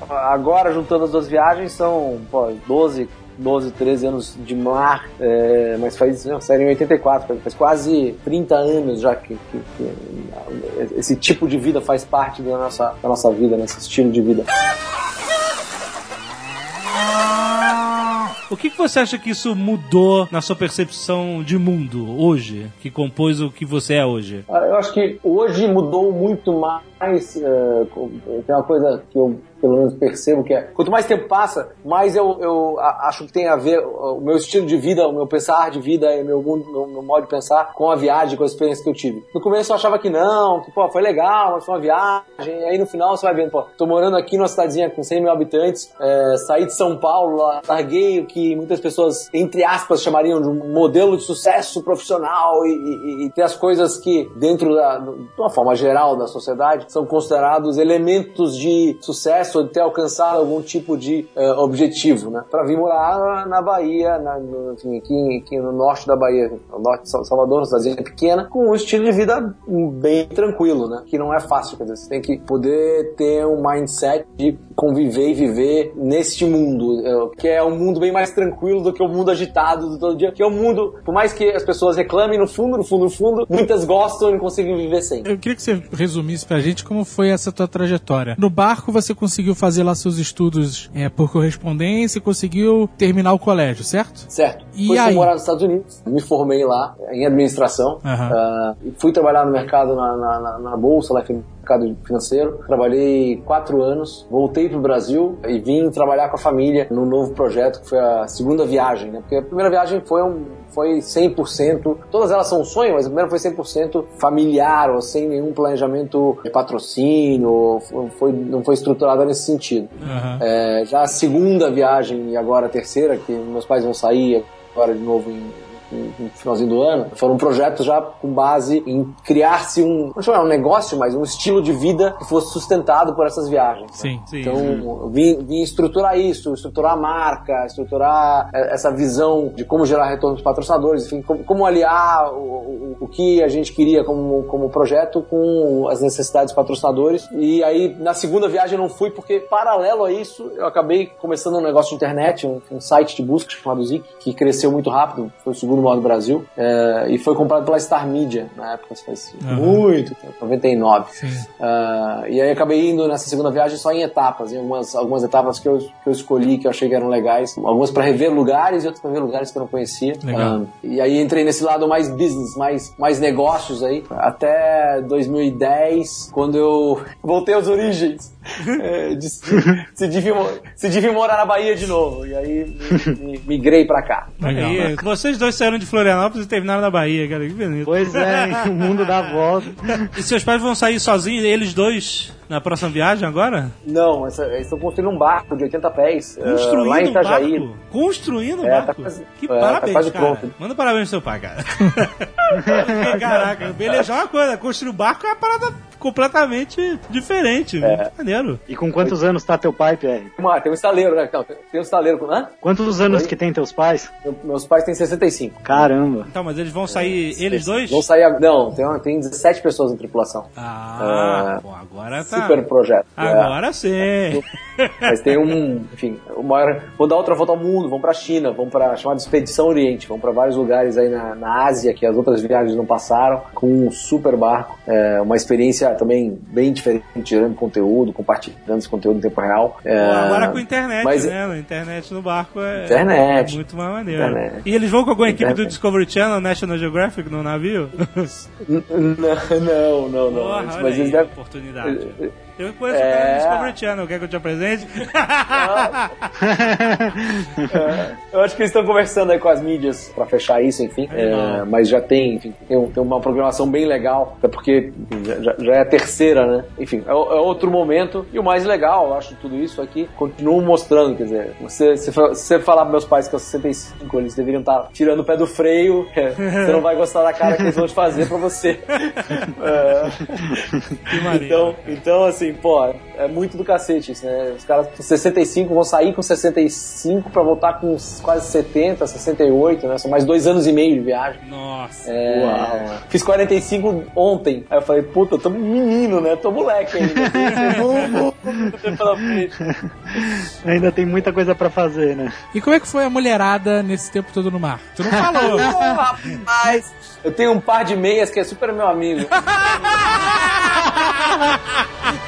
agora juntando as duas viagens são, pô, 12, 12, 13 anos de mar, é, mas faz, não, sério, em 84, faz quase 30 anos já que, que- que esse tipo de vida faz parte da nossa, da nossa vida, nesse estilo de vida. O que, que você acha que isso mudou na sua percepção de mundo hoje, que compôs o que você é hoje? Ah, Eu acho que hoje mudou muito mais. Eh, com- tem uma coisa que eu pelo menos percebo que é quanto mais tempo passa, mais eu, eu acho que tem a ver o meu estilo de vida, o meu pensar de vida e meu, mundo, meu, meu modo de pensar com a viagem, com a experiência que eu tive. No começo eu achava que não, que pô, foi legal, mas foi uma viagem. E aí no final você vai vendo, pô, tô morando aqui numa cidadezinha com 100 mil habitantes, eh, saí de São Paulo, larguei o que muitas pessoas, entre aspas, chamariam de um modelo de sucesso profissional e, e- e ter as coisas que, dentro da, de uma forma geral da sociedade, são considerados elementos de sucesso ou de ter alcançado algum tipo de eh, objetivo, né? Pra vir morar na Bahia, na, no, enfim, aqui, aqui no norte da Bahia, no norte de Sal- Salvador, uma cidadezinha pequena, com um estilo de vida bem tranquilo, né? Que não é fácil, quer dizer, você tem que poder ter um mindset de conviver e viver neste mundo, eh, que é um mundo bem mais tranquilo do que o mundo agitado do todo dia, que é um mundo, por mais que as pessoas reclamem no fundo, no fundo, no fundo, muitas gostam e não conseguem viver sem. Eu queria que você resumisse pra gente como foi essa tua trajetória. No barco você conseguiu fazer lá seus estudos é, por correspondência e conseguiu terminar o colégio, certo? Certo. E fui aí? morar nos Estados Unidos, me formei lá em administração, ah, e fui trabalhar no mercado na, na, na- na bolsa, lá no mercado financeiro. Trabalhei quatro anos, voltei pro Brasil e vim trabalhar com a família num novo projeto que foi a segunda viagem, né? Porque a primeira viagem foi um foi 100%, todas elas são um sonho, mas a primeira foi 100% familiar, ou sem nenhum planejamento de patrocínio, foi, não foi estruturada nesse sentido. Aham. É, já a segunda viagem e agora a terceira, que meus pais vão sair agora de novo em no finalzinho do ano, foram projetos já com base em criar-se um, não chamar um negócio, mas um estilo de vida que fosse sustentado por essas viagens. né? Sim. Sim. Então, eu vim, vim estruturar isso, estruturar a marca, estruturar eh, essa visão de como gerar retorno para os patrocinadores, enfim, como, como aliar o, o, o que a gente queria como, como projeto com as necessidades dos patrocinadores. E aí, na segunda viagem, eu não fui, porque, paralelo a isso, eu acabei começando um negócio de internet, um, um site de busca chamado Zik, que cresceu muito rápido, foi o segundo maior do Brasil, eh, e foi comprado pela Star Media, na época, faz muito tempo, 99. Sim. Ah, e aí acabei indo nessa segunda viagem só em etapas, em algumas, algumas etapas que eu, que eu escolhi, que eu achei que eram legais. Algumas para rever lugares e outras para ver lugares que eu não conhecia. Ah, e aí entrei nesse lado mais business, mais, mais negócios aí, até 2010, quando eu voltei às origens. [LAUGHS] É, decidi, morar na Bahia de novo. E aí mi- mi- migrei pra cá. Legal. Aí, vocês dois saíram de Florianópolis e terminaram na Bahia, cara. Que bonito. Pois é, o mundo dá [LAUGHS] volta. E seus pais vão sair sozinhos, eles dois, na próxima viagem agora? Não, essa, eles estão construindo um barco de 80 pés. ah, Construindo lá em um Itajaí. barco? Construindo um É, tá barco? quase- que é, tá parabéns, quase cara. pronto. Manda parabéns pro seu pai, cara. [LAUGHS] Caraca, belejar é uma coisa, construir um barco é uma parada completamente diferente. É. Maneiro. E com quantos anos tá teu pai, Pierre? Uma- tem um estaleiro, né? Não, tem um estaleiro. com- Hã? Quantos anos Oi? que tem teus pais? Meu- Meus pais têm 65. Caramba. Então, mas eles vão sair, eles dois? Vão sair. Não, tem, uma- tem 17 pessoas na tripulação. Ah, É. pô, agora tá. Super projeto. é. Agora sim. [LAUGHS] Mas tem um, enfim, o maior. Vão dar outra volta ao mundo, vão pra China, vão pra chamada Expedição Oriente, vão pra vários lugares aí na, na Ásia que as outras viagens não passaram, com um super barco. É, uma experiência também bem diferente, gerando conteúdo, compartilhando esse conteúdo em tempo real. É, agora com internet, mas- né? Internet no barco é, Internet. é muito mais maneiro. Internet. E eles vão com alguma equipe do Internet. Discovery Channel, National Geographic no navio? [LAUGHS] Não, não, não. Porra, mas eles devem. oportunidade. Eu conheço o É. cara do Discovery Channel, quer que eu te apresente? [LAUGHS] É, eu acho que eles estão conversando aí com as mídias pra fechar isso, enfim. É, mas já tem, enfim, tem, tem uma programação bem legal, até porque enfim, já- já, é a terceira, né? Enfim, é, o- é outro momento. E o mais legal, eu acho, tudo isso aqui, continuam mostrando, quer dizer, você, se, você falar pros meus pais que aos 65 eles deveriam estar tirando o pé do freio, é, você não vai gostar da cara que eles vão te fazer pra você. [LAUGHS] É, então, então, assim, pô, é muito do cacete isso, né? Os caras com 65 vão sair com 65 pra voltar com quase 70, 68, né? São mais dois anos e meio de viagem. Nossa. É, Uau. Fiz 45 ontem. Aí eu falei, puta, eu tô menino, né? Tô moleque ainda. [LAUGHS] [LAUGHS] Ainda tem muita coisa pra fazer, né? E como é que foi a mulherada nesse tempo todo no mar? Tu não falou. [LAUGHS] Pô, rapaz, eu tenho um par de meias que é super meu amigo.